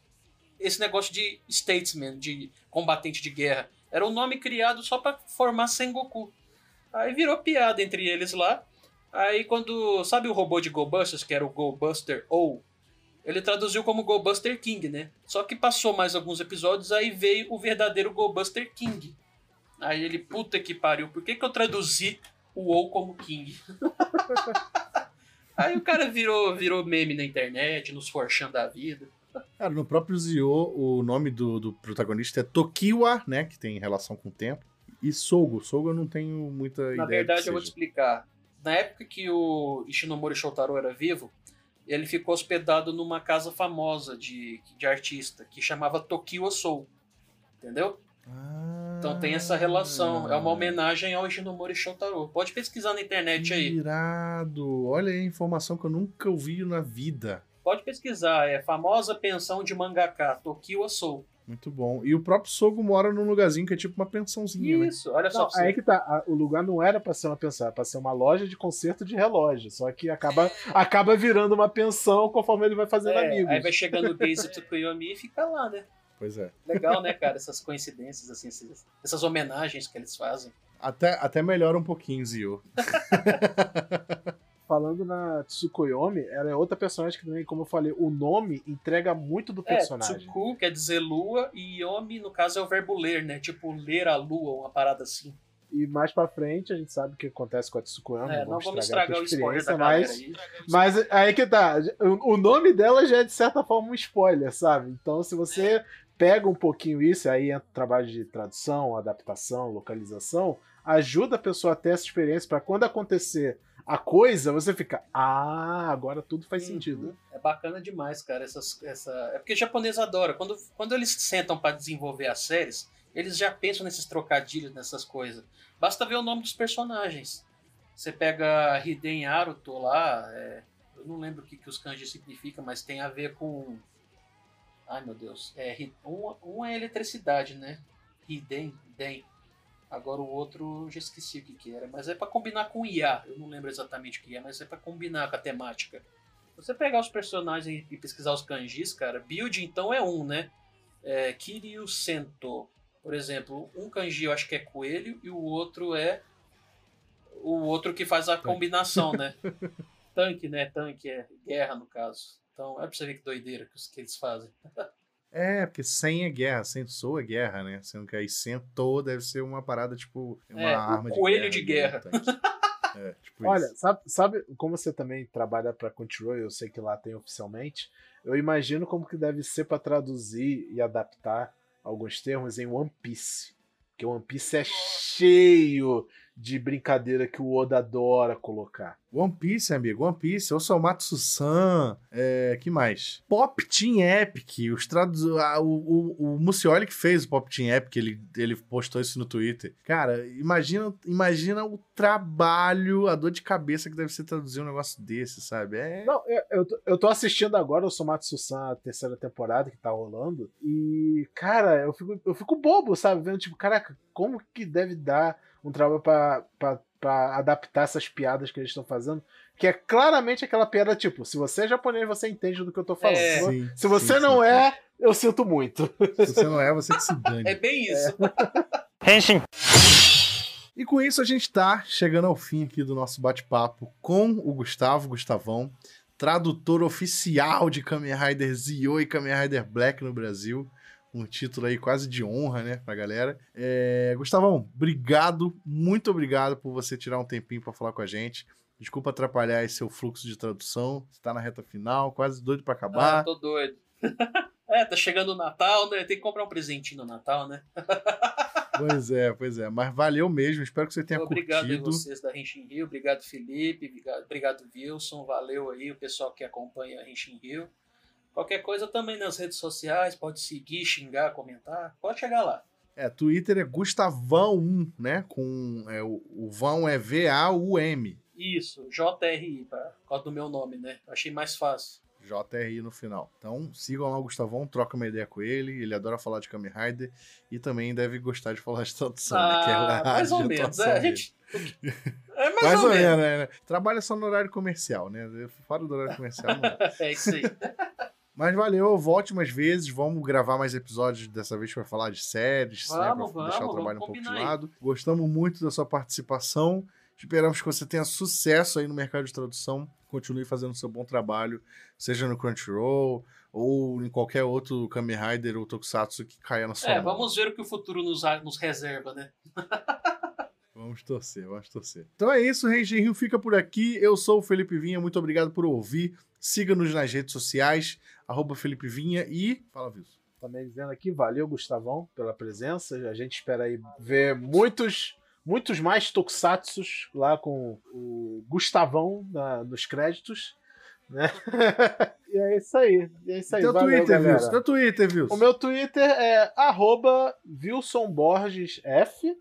S2: esse negócio de statesman, de combatente de guerra. Era um nome criado só para formar Sengoku. Aí virou piada entre eles lá. Aí quando. Sabe o robô de Go Busters, que era o Go Buster ou ele traduziu como Go Buster King, né? Só que passou mais alguns episódios, aí veio o verdadeiro Go Buster King. Aí ele, puta que pariu, por que, que eu traduzi o ou como King? Aí o cara virou, virou meme na internet, nos forchando da vida.
S1: Cara, no próprio Zio, o nome do, do protagonista é Tokiwa, né? Que tem relação com o tempo. E Sogo. Sogo eu não tenho muita
S2: Na
S1: ideia. Na
S2: verdade, eu vou te explicar. Na época que o Ishinomori Shotaro era vivo, ele ficou hospedado numa casa famosa de, de artista, que chamava Tokyo Soul. Entendeu? Ah, então tem essa relação. É uma homenagem ao Ishinomori Shotaro. Pode pesquisar na internet aí.
S1: Irado. Olha aí a informação que eu nunca ouvi na vida.
S2: Pode pesquisar. É famosa pensão de mangaka, Tokyo Soul.
S1: Muito bom. E o próprio Sogo mora num lugarzinho que é tipo uma pensãozinha,
S2: né? Isso, né? olha só.
S3: Não, aí que tá. O lugar não era pra ser uma pensão, era pra ser uma loja de conserto de relógio. Só que acaba, acaba virando uma pensão conforme ele vai fazendo é, amigos.
S2: Aí vai chegando o Daisy Tsukuyomi e fica lá, né?
S1: Pois é.
S2: Legal, né, cara? Essas coincidências, assim, essas homenagens que eles fazem.
S1: Até, até melhora um pouquinho, Zio.
S3: falando na Tsukuyomi, ela é outra personagem que também, como eu falei, o nome entrega muito do é, personagem.
S2: É, Tsuku quer dizer lua e Yomi, no caso, é o verbo ler, né? Tipo, ler a lua, uma parada assim.
S3: E mais pra frente a gente sabe o que acontece com a Tsukuyomi.
S2: É, não vamos estragar, o spoiler da
S3: mas,
S2: aí.
S3: mas aí que tá. O nome dela já é de certa forma um spoiler, sabe? Então se você pega um pouquinho isso, aí entra o trabalho de tradução, adaptação, localização, ajuda a pessoa a ter essa experiência para quando acontecer a coisa, você fica, ah, agora tudo faz uhum. sentido.
S2: É bacana demais, cara. Essas, essa... É porque japonês adora. Quando, quando eles sentam para desenvolver as séries, eles já pensam nesses trocadilhos, nessas coisas. Basta ver o nome dos personagens. Você pega Hiden Aruto lá, é... eu não lembro o que, que os kanji significam, mas tem a ver com. Ai meu Deus. É, um, um é eletricidade, né? Hiden, Hiden. Agora o outro, já esqueci o que, que era, mas é para combinar com IA. Eu não lembro exatamente o que é, mas é para combinar com a temática. Você pegar os personagens e pesquisar os kanjis, cara, build então é um, né? É, Kiryu Sento, por exemplo, um kanji eu acho que é coelho e o outro é o outro que faz a combinação, né? Tanque, né? Tanque é guerra no caso. Então é pra você ver que doideira que, que eles fazem.
S1: É, porque sem é guerra, sem sou é guerra, né? Sendo que aí sentou deve ser uma parada tipo uma
S2: é,
S1: arma
S2: de coelho de guerra. De guerra.
S3: é, tipo Olha, sabe, sabe como você também trabalha para Control, eu sei que lá tem oficialmente. Eu imagino como que deve ser para traduzir e adaptar alguns termos em One Piece. Porque One Piece é cheio de brincadeira que o Oda adora colocar.
S1: One Piece, amigo, One Piece, Osamatsu-san, é, que mais? Pop Team Epic, os tradu ah, o, o, o Mucioli que fez o Pop Team Epic, ele, ele postou isso no Twitter. Cara, imagina, imagina o trabalho, a dor de cabeça que deve ser traduzir um negócio desse, sabe? É...
S3: Não, eu, eu, tô, eu tô assistindo agora o Somatsu-san, a terceira temporada que tá rolando, e, cara, eu fico, eu fico bobo, sabe? Vendo, tipo, caraca, como que deve dar um trabalho para adaptar essas piadas que eles estão fazendo. Que é claramente aquela piada, tipo, se você é japonês, você entende do que eu tô falando. É, sim, se você sim, não sim, é, eu sinto muito.
S1: Se você não é, você que se dane.
S2: É bem isso.
S1: Henshin. E com isso a gente tá chegando ao fim aqui do nosso bate-papo com o Gustavo, Gustavão, tradutor oficial de Kamen Rider Zio e Kamen Rider Black no Brasil um título aí quase de honra, né, pra galera. É, Gustavão, obrigado, muito obrigado por você tirar um tempinho para falar com a gente. Desculpa atrapalhar esse seu fluxo de tradução. Você tá na reta final, quase doido para acabar.
S2: Ah, tô doido. é, tá chegando o Natal, né? Tem que comprar um presentinho no Natal, né?
S1: pois é, pois é. Mas valeu mesmo, espero que você tenha
S2: obrigado
S1: curtido.
S2: Obrigado vocês da Renshin Rio, obrigado Felipe, obrigado, obrigado Wilson, valeu aí o pessoal que acompanha a Renshin Rio. Qualquer coisa também nas redes sociais, pode seguir, xingar, comentar, pode chegar lá.
S1: É, Twitter é Gustavão1, né? Com, é, o, o vão é V-A-U-M.
S2: Isso, J-R-I, por causa do meu nome, né? Achei mais fácil.
S1: JRI no final. Então sigam lá o Gustavão, troca uma ideia com ele. Ele adora falar de Kamen Rider e também deve gostar de falar de tradução,
S2: ah,
S1: né? Que é
S2: ah, mais ou menos. É, a gente...
S1: é mais, mais ou, ou menos, né? Trabalha só no horário comercial, né? Fora do horário comercial.
S2: é isso aí.
S1: Mas valeu, volte mais vezes, vamos gravar mais episódios dessa vez para falar de séries,
S2: vamos,
S1: né,
S2: pra vamos,
S1: deixar o trabalho um pouco de lado.
S2: Aí.
S1: Gostamos muito da sua participação. Esperamos que você tenha sucesso aí no mercado de tradução. Continue fazendo seu bom trabalho, seja no Crunchyroll ou em qualquer outro Kamen Rider ou Tokusatsu que caia na sua
S2: É,
S1: mão.
S2: vamos ver o que o futuro nos, nos reserva, né?
S1: Vamos torcer, vamos torcer. Então é isso, Ranger Rio fica por aqui. Eu sou o Felipe Vinha, muito obrigado por ouvir. Siga-nos nas redes sociais, arroba Felipe Vinha e. Fala, Wilson.
S3: Também dizendo aqui, valeu, Gustavão, pela presença. A gente espera aí ver muitos muitos mais tokusatsus lá com o Gustavão na, nos créditos. Né? e é isso aí. E é isso aí.
S1: Teu Valeu, Twitter, Wilson. Teu Twitter, Wilson.
S3: O meu Twitter é arroba Wilson Borges F.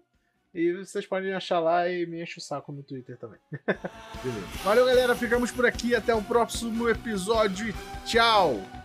S3: E vocês podem achar lá e me enche o saco no Twitter também.
S1: Beleza. Valeu, galera. Ficamos por aqui. Até o próximo episódio. Tchau!